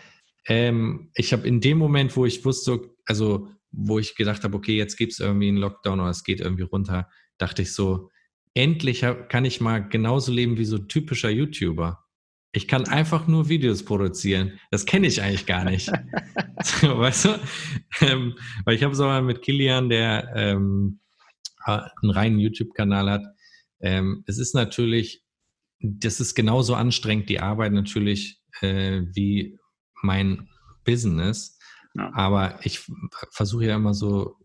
ähm, ich habe in dem Moment, wo ich wusste, also wo ich gedacht habe, okay, jetzt gibt es irgendwie einen Lockdown oder es geht irgendwie runter, dachte ich so, endlich kann ich mal genauso leben wie so typischer YouTuber. Ich kann einfach nur Videos produzieren. Das kenne ich eigentlich gar nicht. weißt du? Ähm, weil ich habe so mal mit Kilian, der ähm, einen reinen YouTube-Kanal hat. Ähm, es ist natürlich, das ist genauso anstrengend, die Arbeit natürlich, äh, wie mein Business. Ja. Aber ich versuche ja immer so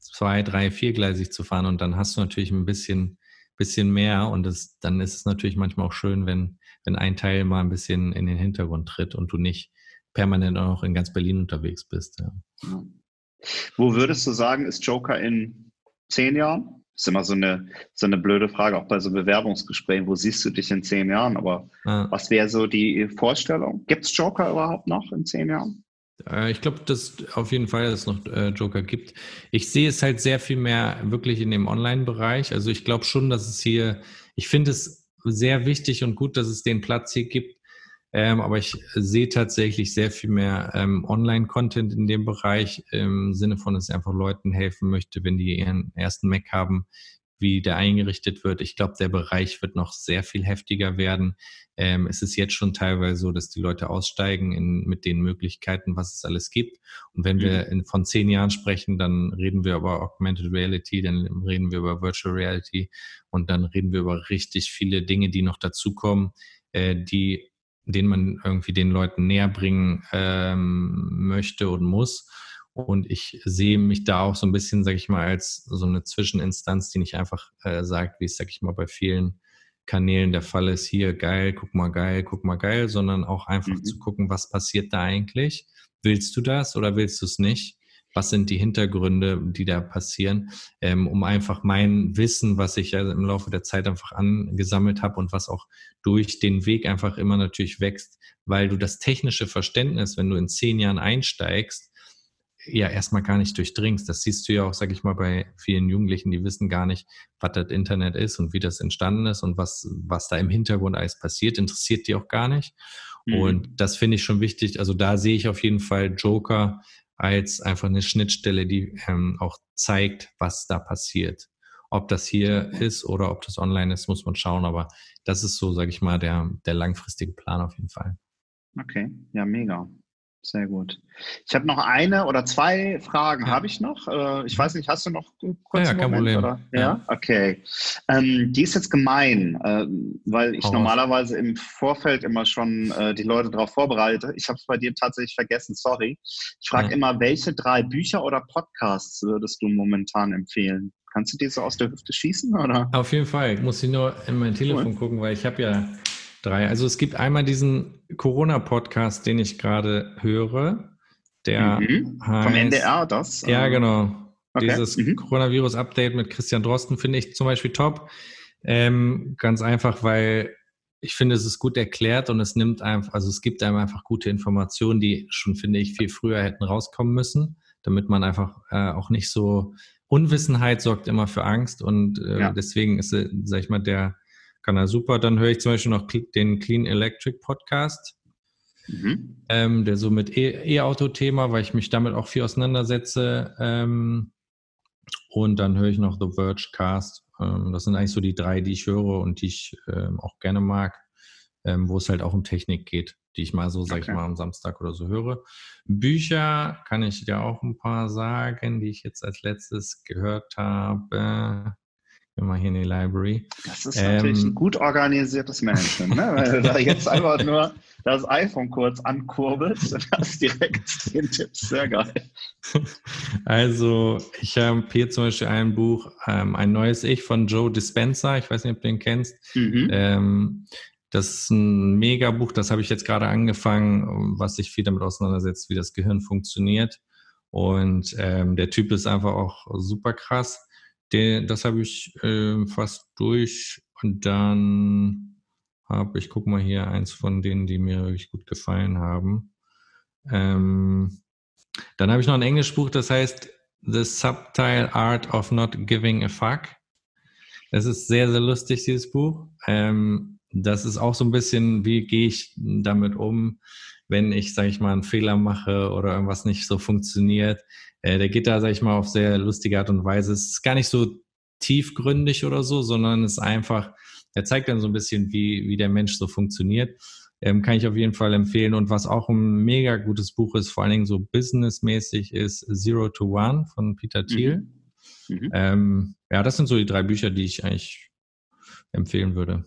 zwei, drei, viergleisig zu fahren und dann hast du natürlich ein bisschen, bisschen mehr und das, dann ist es natürlich manchmal auch schön, wenn, wenn ein Teil mal ein bisschen in den Hintergrund tritt und du nicht permanent auch noch in ganz Berlin unterwegs bist. Ja. Ja. Wo würdest du sagen, ist Joker in zehn Jahren? Das ist immer so eine, so eine blöde Frage, auch bei so Bewerbungsgesprächen. Wo siehst du dich in zehn Jahren? Aber ja. was wäre so die Vorstellung? Gibt es Joker überhaupt noch in zehn Jahren? Äh, ich glaube, dass auf jeden Fall es noch äh, Joker gibt. Ich sehe es halt sehr viel mehr wirklich in dem Online-Bereich. Also ich glaube schon, dass es hier, ich finde es sehr wichtig und gut, dass es den Platz hier gibt, ähm, aber ich sehe tatsächlich sehr viel mehr ähm, Online-Content in dem Bereich, im Sinne von, dass ich einfach Leuten helfen möchte, wenn die ihren ersten Mac haben, wie der eingerichtet wird. Ich glaube, der Bereich wird noch sehr viel heftiger werden. Ähm, es ist jetzt schon teilweise so, dass die Leute aussteigen in, mit den Möglichkeiten, was es alles gibt. Und wenn mhm. wir in, von zehn Jahren sprechen, dann reden wir über Augmented Reality, dann reden wir über Virtual Reality und dann reden wir über richtig viele Dinge, die noch dazukommen, äh, die den man irgendwie den Leuten näher bringen ähm, möchte und muss. Und ich sehe mich da auch so ein bisschen, sage ich mal, als so eine Zwischeninstanz, die nicht einfach äh, sagt, wie es, sage ich mal, bei vielen Kanälen der Fall ist, hier geil, guck mal geil, guck mal geil, sondern auch einfach mhm. zu gucken, was passiert da eigentlich? Willst du das oder willst du es nicht? Was sind die Hintergründe, die da passieren, ähm, um einfach mein Wissen, was ich ja im Laufe der Zeit einfach angesammelt habe und was auch durch den Weg einfach immer natürlich wächst, weil du das technische Verständnis, wenn du in zehn Jahren einsteigst, ja erstmal gar nicht durchdringst. Das siehst du ja auch, sag ich mal, bei vielen Jugendlichen, die wissen gar nicht, was das Internet ist und wie das entstanden ist und was, was da im Hintergrund alles passiert, interessiert die auch gar nicht. Mhm. Und das finde ich schon wichtig. Also da sehe ich auf jeden Fall Joker als einfach eine Schnittstelle, die ähm, auch zeigt, was da passiert. Ob das hier ist oder ob das online ist, muss man schauen. Aber das ist so, sage ich mal, der, der langfristige Plan auf jeden Fall. Okay, ja, mega. Sehr gut. Ich habe noch eine oder zwei Fragen ja. habe ich noch. Äh, ich weiß nicht, hast du noch kurz ja, ja, kein Problem. Oder? Ja, ja? okay. Ähm, die ist jetzt gemein, äh, weil ich oh, normalerweise was. im Vorfeld immer schon äh, die Leute darauf vorbereite. Ich habe es bei dir tatsächlich vergessen, sorry. Ich frage immer, welche drei Bücher oder Podcasts würdest du momentan empfehlen? Kannst du die so aus der Hüfte schießen? Oder? Auf jeden Fall. Ich muss ich nur in mein Telefon cool. gucken, weil ich habe ja drei. Also es gibt einmal diesen Corona-Podcast, den ich gerade höre. Der mhm. heißt, Vom NDR, das? Ja, äh, genau. Okay. Dieses mhm. Coronavirus-Update mit Christian Drosten finde ich zum Beispiel top. Ähm, ganz einfach, weil ich finde, es ist gut erklärt und es nimmt einfach, also es gibt einem einfach gute Informationen, die schon, finde ich, viel früher hätten rauskommen müssen, damit man einfach äh, auch nicht so Unwissenheit sorgt immer für Angst und äh, ja. deswegen ist, äh, sag ich mal, der Kanal super. Dann höre ich zum Beispiel noch den Clean Electric Podcast, mhm. ähm, der so mit e-, E-Auto-Thema, weil ich mich damit auch viel auseinandersetze. Ähm, und dann höre ich noch The Verge Cast. Ähm, das sind eigentlich so die drei, die ich höre und die ich ähm, auch gerne mag, ähm, wo es halt auch um Technik geht, die ich mal so, sag okay. ich mal, am Samstag oder so höre. Bücher kann ich dir auch ein paar sagen, die ich jetzt als letztes gehört habe immer hier in die Library. Das ist ähm, natürlich ein gut organisiertes Management, ne? Weil du da jetzt einfach nur das iPhone kurz ankurbelst und hast direkt zehn Tipps. Sehr geil. Also, ich habe hier zum Beispiel ein Buch, ähm, ein neues Ich von Joe Dispenza. Ich weiß nicht, ob du den kennst. Mhm. Ähm, das ist ein Mega-Buch, das habe ich jetzt gerade angefangen, was sich viel damit auseinandersetzt, wie das Gehirn funktioniert. Und ähm, der Typ ist einfach auch super krass. Den, das habe ich äh, fast durch. Und dann habe ich, guck mal hier, eins von denen, die mir wirklich gut gefallen haben. Ähm, dann habe ich noch ein Englischbuch, das heißt The Subtile Art of Not Giving a Fuck. Es ist sehr, sehr lustig, dieses Buch. Ähm, das ist auch so ein bisschen, wie gehe ich damit um, wenn ich, sage ich mal, einen Fehler mache oder irgendwas nicht so funktioniert. Äh, der geht da, sag ich mal, auf sehr lustige Art und Weise. Es ist gar nicht so tiefgründig oder so, sondern es ist einfach, er zeigt dann so ein bisschen, wie, wie der Mensch so funktioniert. Ähm, kann ich auf jeden Fall empfehlen. Und was auch ein mega gutes Buch ist, vor allen Dingen so businessmäßig, ist Zero to One von Peter Thiel. Mhm. Mhm. Ähm, ja, das sind so die drei Bücher, die ich eigentlich empfehlen würde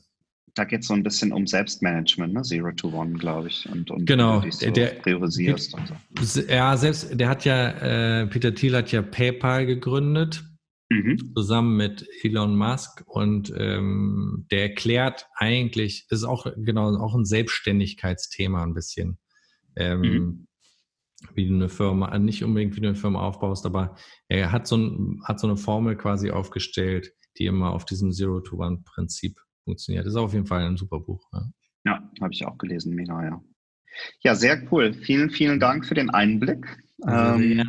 da geht es so ein bisschen um Selbstmanagement, ne? Zero to One, glaube ich. Und, und genau, wie so der priorisierst und so. Ja, selbst, der hat ja, äh, Peter Thiel hat ja PayPal gegründet, mhm. zusammen mit Elon Musk und ähm, der erklärt eigentlich, ist auch genau auch ein Selbstständigkeitsthema ein bisschen. Ähm, mhm. Wie du eine Firma, nicht unbedingt wie du eine Firma aufbaust, aber er hat so, ein, hat so eine Formel quasi aufgestellt, die immer auf diesem Zero-to-One-Prinzip funktioniert. Das ist auf jeden Fall ein super Buch. Ja, ja habe ich auch gelesen, mega, ja. Ja, sehr cool. Vielen, vielen Dank für den Einblick. Ähm, ja.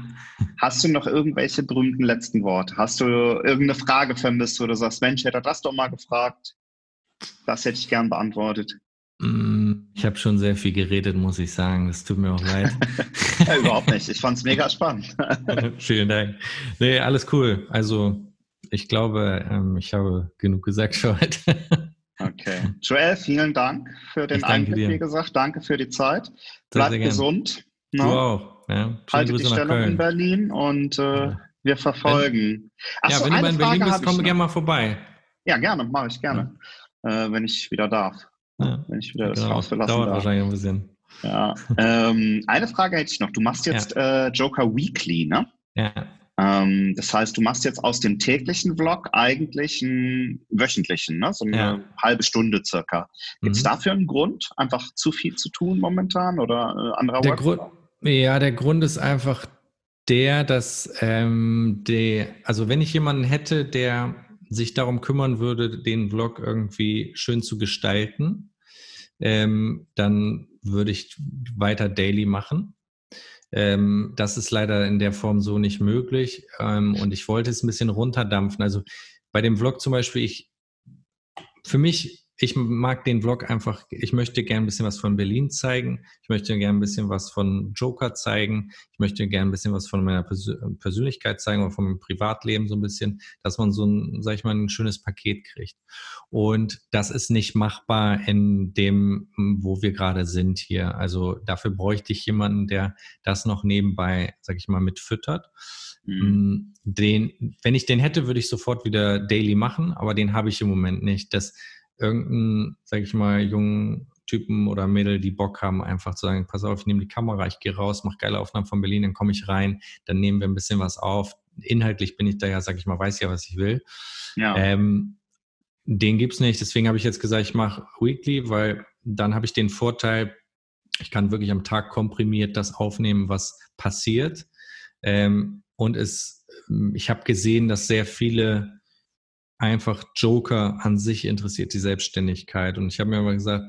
Hast du noch irgendwelche berühmten letzten Worte? Hast du irgendeine Frage vermisst, wo du sagst, Mensch, hätte das doch mal gefragt? Das hätte ich gern beantwortet. Mm, ich habe schon sehr viel geredet, muss ich sagen. Das tut mir auch leid. ja, überhaupt nicht. Ich fand es mega spannend. Vielen Dank. Nee, alles cool. Also ich glaube, ähm, ich habe genug gesagt für heute. okay. Joel, vielen Dank für den Einblick, dir. wie gesagt. Danke für die Zeit. Bleib gesund. Ne? auch. Ja. Halte die Stellung in Berlin und äh, ja. wir verfolgen. Wenn, ja, so, wenn du in Berlin bist, komm gerne mal vorbei. Ja, gerne, mache ich gerne. Ja. Äh, wenn ich wieder darf. Wenn ich wieder das genau. Haus verlassen Dauert darf. wahrscheinlich ein bisschen. Ja. ähm, eine Frage hätte ich noch. Du machst jetzt äh, Joker Weekly, ne? Ja. Ähm, das heißt, du machst jetzt aus dem täglichen Vlog eigentlich einen wöchentlichen, ne? so eine ja. halbe Stunde circa. Gibt es mhm. dafür einen Grund? Einfach zu viel zu tun momentan oder äh, anderer der Grund, Ja, der Grund ist einfach der, dass ähm, der, also wenn ich jemanden hätte, der sich darum kümmern würde, den Vlog irgendwie schön zu gestalten, ähm, dann würde ich weiter daily machen. Ähm, das ist leider in der Form so nicht möglich. Ähm, und ich wollte es ein bisschen runterdampfen. Also bei dem Vlog zum Beispiel, ich, für mich ich mag den Vlog einfach, ich möchte gerne ein bisschen was von Berlin zeigen, ich möchte gerne ein bisschen was von Joker zeigen, ich möchte gerne ein bisschen was von meiner Persön Persönlichkeit zeigen oder von meinem Privatleben so ein bisschen, dass man so ein, sag ich mal, ein schönes Paket kriegt. Und das ist nicht machbar in dem, wo wir gerade sind hier. Also dafür bräuchte ich jemanden, der das noch nebenbei, sag ich mal, mitfüttert. Mhm. Mm, den, wenn ich den hätte, würde ich sofort wieder daily machen, aber den habe ich im Moment nicht. Das irgendeinen, sag ich mal, jungen Typen oder Mädel, die Bock haben, einfach zu sagen, pass auf, ich nehme die Kamera, ich gehe raus, mache geile Aufnahmen von Berlin, dann komme ich rein, dann nehmen wir ein bisschen was auf. Inhaltlich bin ich da ja, sag ich mal, weiß ja, was ich will. Ja. Ähm, den gibt's nicht, deswegen habe ich jetzt gesagt, ich mache Weekly, weil dann habe ich den Vorteil, ich kann wirklich am Tag komprimiert das aufnehmen, was passiert. Ähm, und es, ich habe gesehen, dass sehr viele einfach Joker an sich interessiert, die Selbstständigkeit. Und ich habe mir aber gesagt,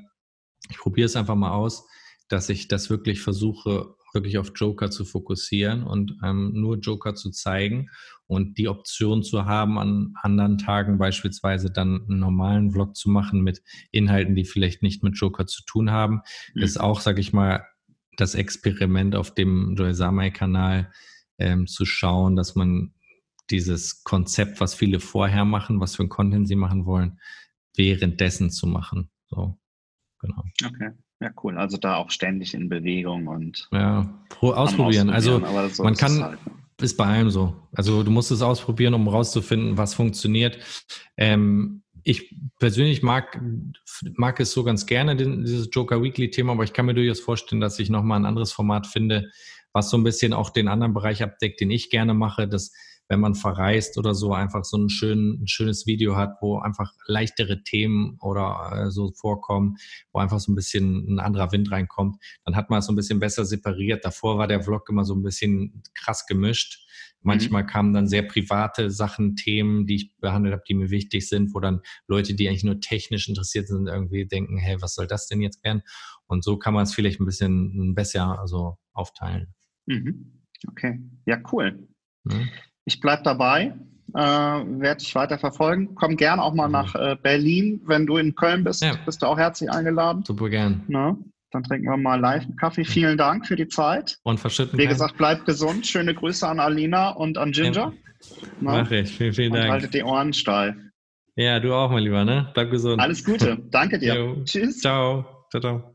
ich probiere es einfach mal aus, dass ich das wirklich versuche, wirklich auf Joker zu fokussieren und ähm, nur Joker zu zeigen und die Option zu haben, an anderen Tagen beispielsweise dann einen normalen Vlog zu machen mit Inhalten, die vielleicht nicht mit Joker zu tun haben. Mhm. Das ist auch, sage ich mal, das Experiment auf dem Joy Samai-Kanal ähm, zu schauen, dass man dieses Konzept, was viele vorher machen, was für ein Content sie machen wollen, währenddessen zu machen. So, genau. Okay. Ja, cool. Also da auch ständig in Bewegung und. Ja, ausprobieren. Also so man kann, halt, ne? ist bei allem so. Also du musst es ausprobieren, um rauszufinden, was funktioniert. Ähm, ich persönlich mag, mag es so ganz gerne, dieses Joker Weekly Thema, aber ich kann mir durchaus vorstellen, dass ich nochmal ein anderes Format finde, was so ein bisschen auch den anderen Bereich abdeckt, den ich gerne mache. Das wenn man verreist oder so, einfach so ein, schön, ein schönes Video hat, wo einfach leichtere Themen oder äh, so vorkommen, wo einfach so ein bisschen ein anderer Wind reinkommt, dann hat man es so ein bisschen besser separiert. Davor war der Vlog immer so ein bisschen krass gemischt. Manchmal mhm. kamen dann sehr private Sachen, Themen, die ich behandelt habe, die mir wichtig sind, wo dann Leute, die eigentlich nur technisch interessiert sind, irgendwie denken, hey, was soll das denn jetzt werden? Und so kann man es vielleicht ein bisschen besser also aufteilen. Mhm. Okay, ja, cool. Mhm. Ich bleibe dabei, äh, werde ich weiter verfolgen. Komm gern auch mal mhm. nach äh, Berlin. Wenn du in Köln bist, ja. bist du auch herzlich eingeladen. Super gern. Na, dann trinken wir mal live einen Kaffee. Vielen Dank für die Zeit. Und verschütten. Wie gesagt, bleibt gesund. Schöne Grüße an Alina und an Ginger. Ja. Mach ich. Vielen, vielen Dank. Haltet die Ohren steil. Ja, du auch, mein Lieber, ne? Bleib gesund. Alles Gute. Danke dir. Jo. Tschüss. Ciao. Ciao, ciao.